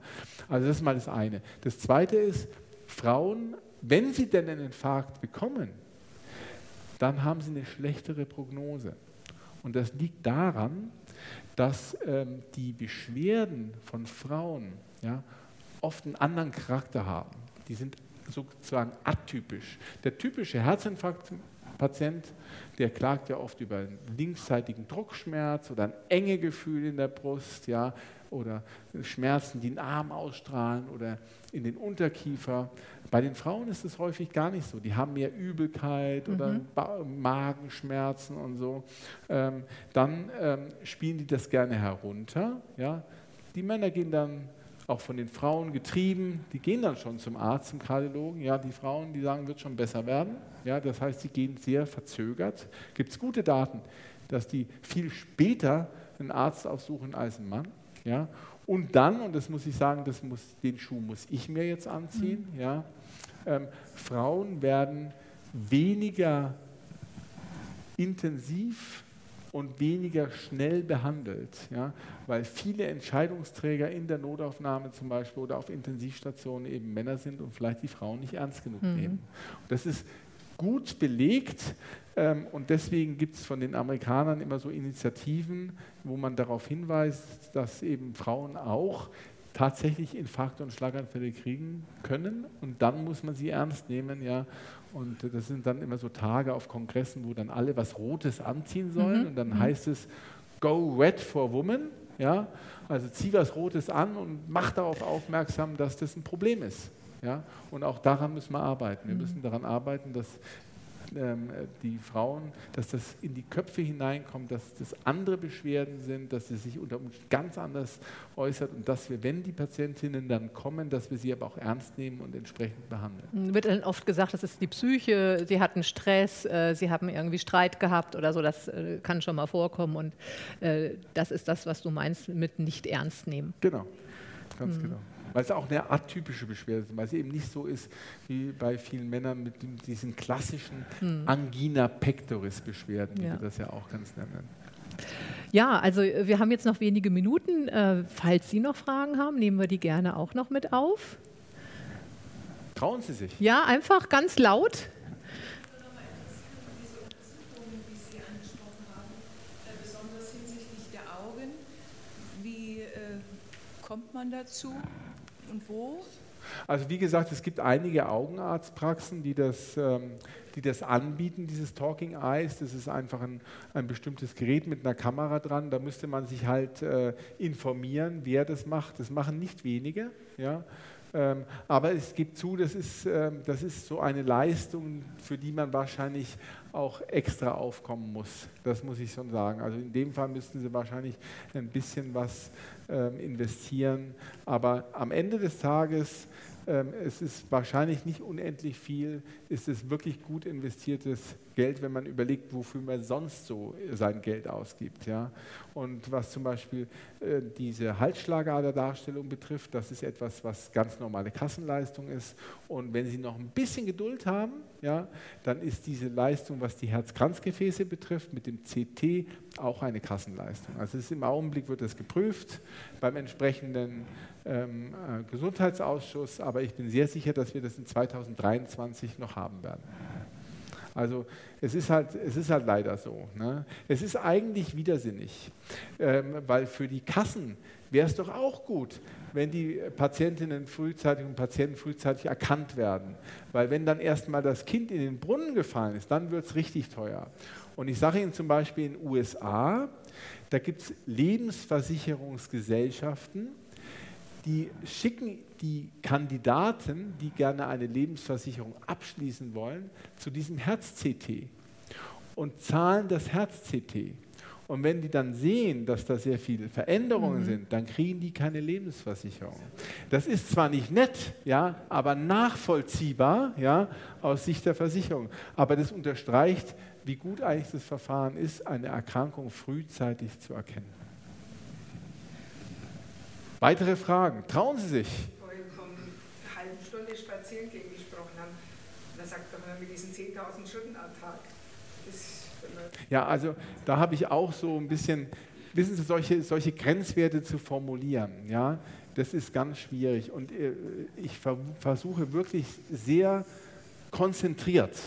Also das ist mal das eine. Das zweite ist, Frauen, wenn sie denn einen Infarkt bekommen, dann haben sie eine schlechtere Prognose. Und das liegt daran, dass ähm, die Beschwerden von Frauen ja, oft einen anderen Charakter haben. Die sind sozusagen atypisch. Der typische Herzinfarktpatient, der klagt ja oft über einen linksseitigen Druckschmerz oder ein enge Gefühl in der Brust, ja, oder Schmerzen, die den Arm ausstrahlen oder in den Unterkiefer. Bei den Frauen ist es häufig gar nicht so. Die haben mehr Übelkeit mhm. oder Magenschmerzen und so. Ähm, dann ähm, spielen die das gerne herunter. Ja. Die Männer gehen dann auch von den Frauen getrieben, die gehen dann schon zum Arzt, zum Kardiologen. Ja, die Frauen, die sagen, wird schon besser werden. Ja, das heißt, sie gehen sehr verzögert. Gibt es gute Daten. dass die viel später einen Arzt aufsuchen als ein Mann. Ja? Und dann, und das muss ich sagen, das muss, den Schuh muss ich mir jetzt anziehen, mhm. ja? Ähm, Frauen werden weniger intensiv und weniger schnell behandelt, ja, weil viele Entscheidungsträger in der Notaufnahme zum Beispiel oder auf Intensivstationen eben Männer sind und vielleicht die Frauen nicht ernst genug mhm. nehmen. Und das ist gut belegt ähm, und deswegen gibt es von den Amerikanern immer so Initiativen, wo man darauf hinweist, dass eben Frauen auch tatsächlich Infarkte und Schlaganfälle kriegen können und dann muss man sie ernst nehmen, ja. Und das sind dann immer so Tage auf Kongressen, wo dann alle was Rotes anziehen sollen. Mhm. Und dann mhm. heißt es, Go Red for Women. Ja? Also zieh was Rotes an und mach darauf aufmerksam, dass das ein Problem ist. Ja? Und auch daran müssen wir arbeiten. Wir mhm. müssen daran arbeiten, dass ähm, die Frauen, dass das in die Köpfe hineinkommt, dass das andere Beschwerden sind, dass es sich unter Umständen ganz anders äußert und dass wir, wenn die Patientinnen dann kommen, dass wir sie aber auch ernst nehmen und entsprechend behandeln. Wird dann oft gesagt, das ist die Psyche, sie hatten Stress, äh, sie haben irgendwie Streit gehabt oder so, das äh, kann schon mal vorkommen und äh, das ist das, was du meinst mit nicht ernst nehmen. Genau, ganz mhm. genau weil es auch eine atypische Beschwerde ist, weil es eben nicht so ist wie bei vielen Männern mit diesen klassischen hm. Angina pectoris Beschwerden, wie ja. wir das ja auch ganz nennen. Ja, also äh, wir haben jetzt noch wenige Minuten. Äh, falls Sie noch Fragen haben, nehmen wir die gerne auch noch mit auf. Trauen Sie sich? Ja, einfach ganz laut. kommt man dazu? Und wo? Also wie gesagt, es gibt einige Augenarztpraxen, die das, ähm, die das anbieten, dieses Talking Eyes. Das ist einfach ein, ein bestimmtes Gerät mit einer Kamera dran. Da müsste man sich halt äh, informieren, wer das macht. Das machen nicht wenige. Ja? Ähm, aber es gibt zu, das ist, ähm, das ist so eine Leistung, für die man wahrscheinlich auch extra aufkommen muss. Das muss ich schon sagen. Also in dem Fall müssten Sie wahrscheinlich ein bisschen was ähm, investieren. Aber am Ende des Tages ähm, es ist wahrscheinlich nicht unendlich viel, ist es wirklich gut investiertes Geld, wenn man überlegt, wofür man sonst so sein Geld ausgibt. Ja? Und was zum Beispiel äh, diese Halsschlagaderdarstellung betrifft, das ist etwas, was ganz normale Kassenleistung ist. Und wenn Sie noch ein bisschen Geduld haben, ja, dann ist diese Leistung, was die Herzkranzgefäße betrifft, mit dem CT auch eine Kassenleistung. Also im Augenblick wird das geprüft beim entsprechenden ähm, äh, Gesundheitsausschuss, aber ich bin sehr sicher, dass wir das in 2023 noch haben werden. Also es ist halt, es ist halt leider so. Ne? Es ist eigentlich widersinnig, ähm, weil für die Kassen wäre es doch auch gut, wenn die Patientinnen frühzeitig und Patienten frühzeitig erkannt werden. Weil wenn dann erstmal das Kind in den Brunnen gefallen ist, dann wird es richtig teuer. Und ich sage Ihnen zum Beispiel in den USA, da gibt es Lebensversicherungsgesellschaften, die schicken die Kandidaten, die gerne eine Lebensversicherung abschließen wollen, zu diesem Herz-CT und zahlen das Herz-CT. Und wenn die dann sehen, dass da sehr viele Veränderungen mhm. sind, dann kriegen die keine Lebensversicherung. Das ist zwar nicht nett, ja, aber nachvollziehbar ja, aus Sicht der Versicherung. Aber das unterstreicht, wie gut eigentlich das Verfahren ist, eine Erkrankung frühzeitig zu erkennen. Weitere Fragen? Trauen Sie sich. Halben Stunde spazieren gehen gesprochen haben. Da sagt man mit diesen 10.000 Schritten am Tag. ja, also da habe ich auch so ein bisschen, wissen Sie, solche, solche Grenzwerte zu formulieren, ja, das ist ganz schwierig. Und äh, ich versuche wirklich sehr konzentriert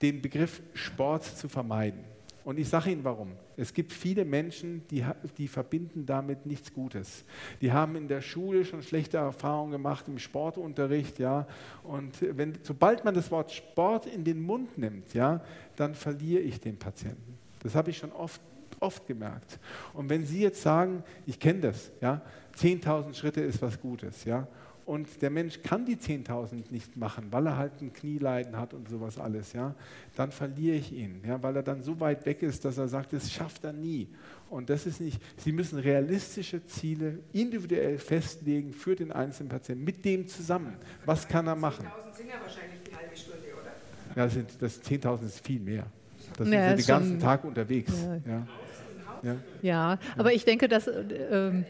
den Begriff Sport zu vermeiden. Und ich sage Ihnen warum. Es gibt viele Menschen, die, die verbinden damit nichts Gutes. Die haben in der Schule schon schlechte Erfahrungen gemacht, im Sportunterricht, ja. Und wenn, sobald man das Wort Sport in den Mund nimmt, ja, dann verliere ich den Patienten. Das habe ich schon oft, oft gemerkt. Und wenn Sie jetzt sagen, ich kenne das, ja, 10.000 Schritte ist was Gutes, ja, und der Mensch kann die 10.000 nicht machen, weil er halt ein Knieleiden hat und sowas alles, ja, dann verliere ich ihn, ja, weil er dann so weit weg ist, dass er sagt, das schafft er nie. Und das ist nicht, Sie müssen realistische Ziele individuell festlegen für den einzelnen Patienten, mit dem zusammen. Was kann er machen? 10.000 sind ja wahrscheinlich die halbe Stunde, oder? Ja, das, das 10.000 ist viel mehr. Da sind ja, sie den ganzen Tag unterwegs. Ja. Ja. ja. aber ich denke, dass äh,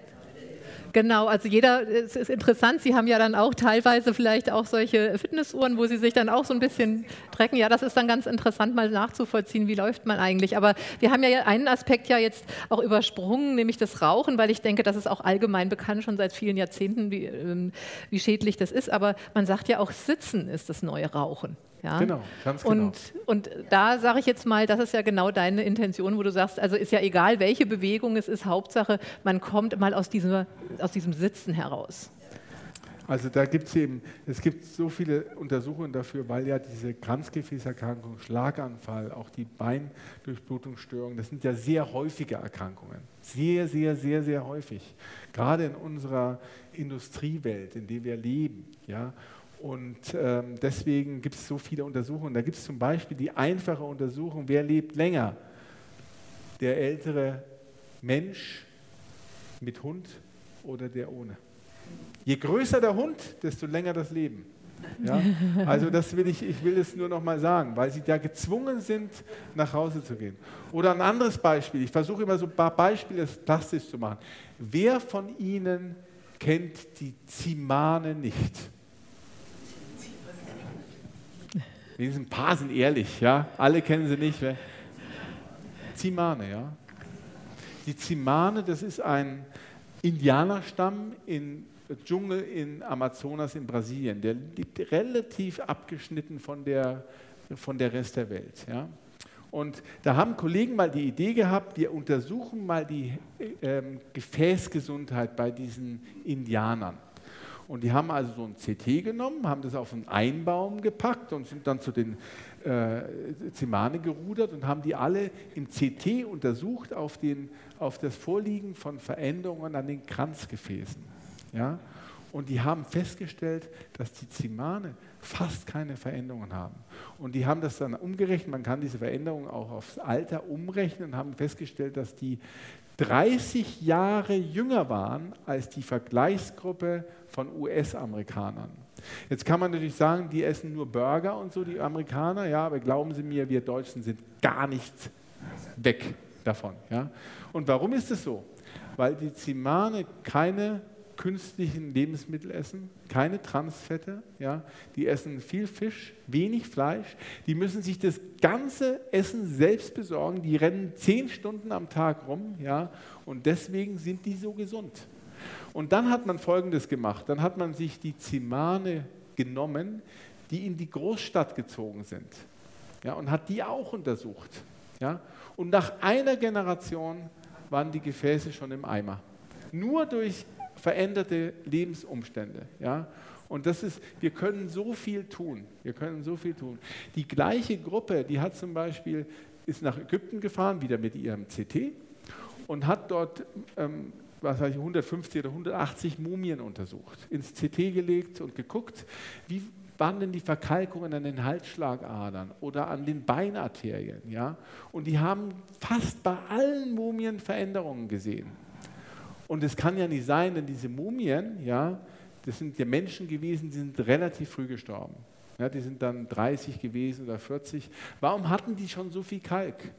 Genau, also jeder, es ist interessant, Sie haben ja dann auch teilweise vielleicht auch solche Fitnessuhren, wo Sie sich dann auch so ein bisschen trecken. Ja, das ist dann ganz interessant mal nachzuvollziehen, wie läuft man eigentlich. Aber wir haben ja einen Aspekt ja jetzt auch übersprungen, nämlich das Rauchen, weil ich denke, das ist auch allgemein bekannt schon seit vielen Jahrzehnten, wie, ähm, wie schädlich das ist. Aber man sagt ja auch, Sitzen ist das neue Rauchen. Ja? Genau, ganz genau. Und, und da sage ich jetzt mal, das ist ja genau deine Intention, wo du sagst, also ist ja egal, welche Bewegung es ist, Hauptsache, man kommt mal aus diesem, aus diesem Sitzen heraus. Also da gibt es eben, es gibt so viele Untersuchungen dafür, weil ja diese Kranzgefäßerkrankung, Schlaganfall, auch die Beindurchblutungsstörungen, das sind ja sehr häufige Erkrankungen. Sehr, sehr, sehr, sehr häufig. Gerade in unserer Industriewelt, in der wir leben. Ja? Und ähm, deswegen gibt es so viele Untersuchungen. Da gibt es zum Beispiel die einfache Untersuchung, wer lebt länger? Der ältere Mensch mit Hund oder der ohne? Je größer der Hund, desto länger das Leben. Ja? Also das will ich, ich will es nur noch mal sagen, weil sie da gezwungen sind, nach Hause zu gehen. Oder ein anderes Beispiel, ich versuche immer so ein paar Beispiele plastisch zu machen. Wer von Ihnen kennt die Zimane nicht? Wenigstens ein paar sind ehrlich, ja. Alle kennen sie nicht. Zimane, ja. Die Zimane, das ist ein Indianerstamm im Dschungel in Amazonas in Brasilien. Der liegt relativ abgeschnitten von der, von der Rest der Welt. Ja. Und da haben Kollegen mal die Idee gehabt, wir untersuchen mal die äh, Gefäßgesundheit bei diesen Indianern. Und die haben also so ein CT genommen, haben das auf einen Einbaum gepackt und sind dann zu den äh, Zimane gerudert und haben die alle im CT untersucht auf, den, auf das Vorliegen von Veränderungen an den Kranzgefäßen. Ja? Und die haben festgestellt, dass die Zimane fast keine Veränderungen haben. Und die haben das dann umgerechnet, man kann diese Veränderungen auch aufs Alter umrechnen und haben festgestellt, dass die 30 Jahre jünger waren als die Vergleichsgruppe von US-Amerikanern. Jetzt kann man natürlich sagen, die essen nur Burger und so, die Amerikaner, ja, aber glauben Sie mir, wir Deutschen sind gar nicht weg davon. Ja. Und warum ist es so? Weil die Zimane keine künstlichen Lebensmittel essen, keine Transfette, ja, die essen viel Fisch, wenig Fleisch, die müssen sich das ganze Essen selbst besorgen, die rennen zehn Stunden am Tag rum, ja, und deswegen sind die so gesund. Und dann hat man Folgendes gemacht, dann hat man sich die Zimane genommen, die in die Großstadt gezogen sind, ja, und hat die auch untersucht, ja, und nach einer Generation waren die Gefäße schon im Eimer. Nur durch veränderte Lebensumstände. Ja? Und das ist, wir können so viel tun. Wir können so viel tun. Die gleiche Gruppe, die hat zum Beispiel, ist nach Ägypten gefahren, wieder mit ihrem CT und hat dort, ähm, was weiß ich, 150 oder 180 Mumien untersucht, ins CT gelegt und geguckt, wie waren denn die Verkalkungen an den Halsschlagadern oder an den Beinarterien. Ja? Und die haben fast bei allen Mumien Veränderungen gesehen. Und es kann ja nicht sein, denn diese Mumien, ja, das sind ja Menschen gewesen, die sind relativ früh gestorben. Ja, die sind dann 30 gewesen oder 40. Warum hatten die schon so viel Kalk?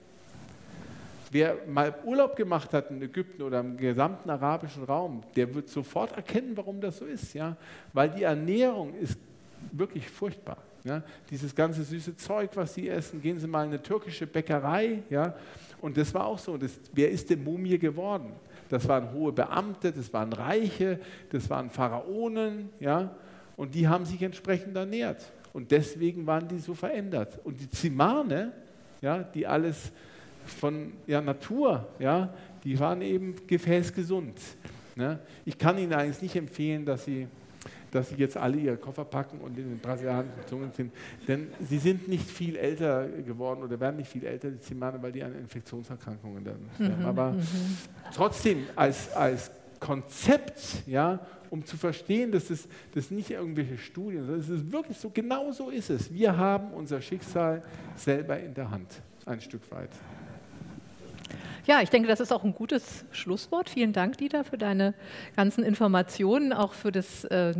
Wer mal Urlaub gemacht hat in Ägypten oder im gesamten arabischen Raum, der wird sofort erkennen, warum das so ist. Ja? Weil die Ernährung ist wirklich furchtbar. Ja? Dieses ganze süße Zeug, was sie essen, gehen Sie mal in eine türkische Bäckerei. Ja? Und das war auch so. Das, wer ist denn Mumie geworden? Das waren hohe Beamte, das waren Reiche, das waren Pharaonen, ja, und die haben sich entsprechend ernährt. Und deswegen waren die so verändert. Und die Zimane, ja, die alles von ja, Natur, ja, die waren eben gefäßgesund. Ne? Ich kann Ihnen eigentlich nicht empfehlen, dass Sie dass sie jetzt alle ihre Koffer packen und in den brasilianischen Zungen sind. Denn sie sind nicht viel älter geworden oder werden nicht viel älter, die Zimane, weil die an Infektionserkrankungen dann sterben. Mhm, Aber mhm. trotzdem als, als Konzept, ja, um zu verstehen, dass das, das nicht irgendwelche Studien, sondern es ist wirklich so, genau so ist es. Wir haben unser Schicksal selber in der Hand, ein Stück weit. Ja, ich denke, das ist auch ein gutes Schlusswort. Vielen Dank, Dieter, für deine ganzen Informationen, auch für das, äh,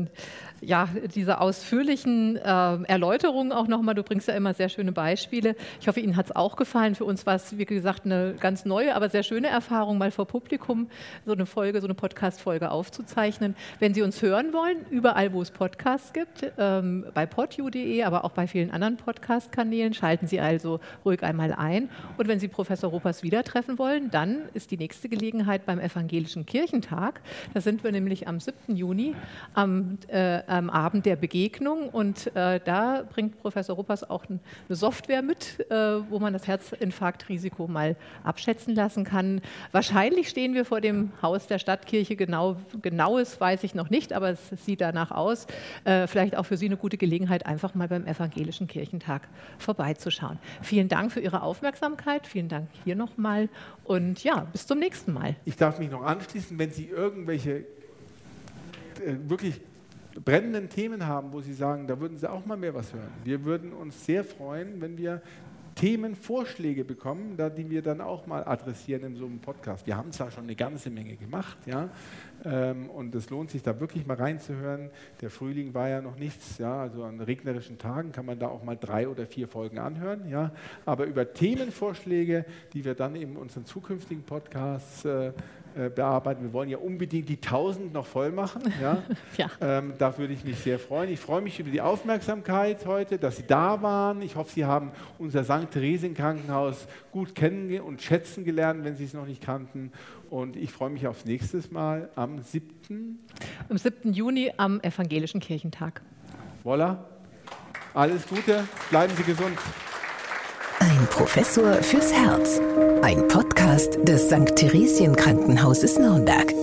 ja, diese ausführlichen äh, Erläuterungen auch nochmal. Du bringst ja immer sehr schöne Beispiele. Ich hoffe, Ihnen hat es auch gefallen. Für uns war es, wie gesagt, eine ganz neue, aber sehr schöne Erfahrung, mal vor Publikum so eine Folge, so eine Podcast-Folge aufzuzeichnen. Wenn Sie uns hören wollen, überall, wo es Podcasts gibt, ähm, bei podu.de, aber auch bei vielen anderen Podcast-Kanälen, schalten Sie also ruhig einmal ein. Und wenn Sie Professor Ruppers wieder treffen wollen, wollen, dann ist die nächste Gelegenheit beim Evangelischen Kirchentag. Da sind wir nämlich am 7. Juni am, äh, am Abend der Begegnung und äh, da bringt Professor Ruppers auch eine Software mit, äh, wo man das Herzinfarktrisiko mal abschätzen lassen kann. Wahrscheinlich stehen wir vor dem Haus der Stadtkirche. Genau, genaues weiß ich noch nicht, aber es sieht danach aus. Äh, vielleicht auch für Sie eine gute Gelegenheit, einfach mal beim Evangelischen Kirchentag vorbeizuschauen. Vielen Dank für Ihre Aufmerksamkeit. Vielen Dank hier nochmal und ja, bis zum nächsten Mal. Ich darf mich noch anschließen, wenn Sie irgendwelche äh, wirklich brennenden Themen haben, wo Sie sagen, da würden Sie auch mal mehr was hören. Wir würden uns sehr freuen, wenn wir Themenvorschläge bekommen, da, die wir dann auch mal adressieren in so einem Podcast. Wir haben zwar schon eine ganze Menge gemacht, ja, ähm, und es lohnt sich da wirklich mal reinzuhören. Der Frühling war ja noch nichts, ja, also an regnerischen Tagen kann man da auch mal drei oder vier Folgen anhören, ja, aber über Themenvorschläge, die wir dann in unseren zukünftigen Podcasts äh, äh, bearbeiten. Wir wollen ja unbedingt die 1000 noch voll machen. [laughs] Ja? ja. Ähm, da würde ich mich sehr freuen. Ich freue mich über die Aufmerksamkeit heute, dass Sie da waren. Ich hoffe, Sie haben unser St. Theresien Krankenhaus gut kennen und schätzen gelernt, wenn Sie es noch nicht kannten. Und ich freue mich aufs nächste Mal am 7. Am 7. Juni am Evangelischen Kirchentag. Voilà. Alles Gute, bleiben Sie gesund. Professor fürs Herz. Ein Podcast des St. Theresien Krankenhauses Nürnberg.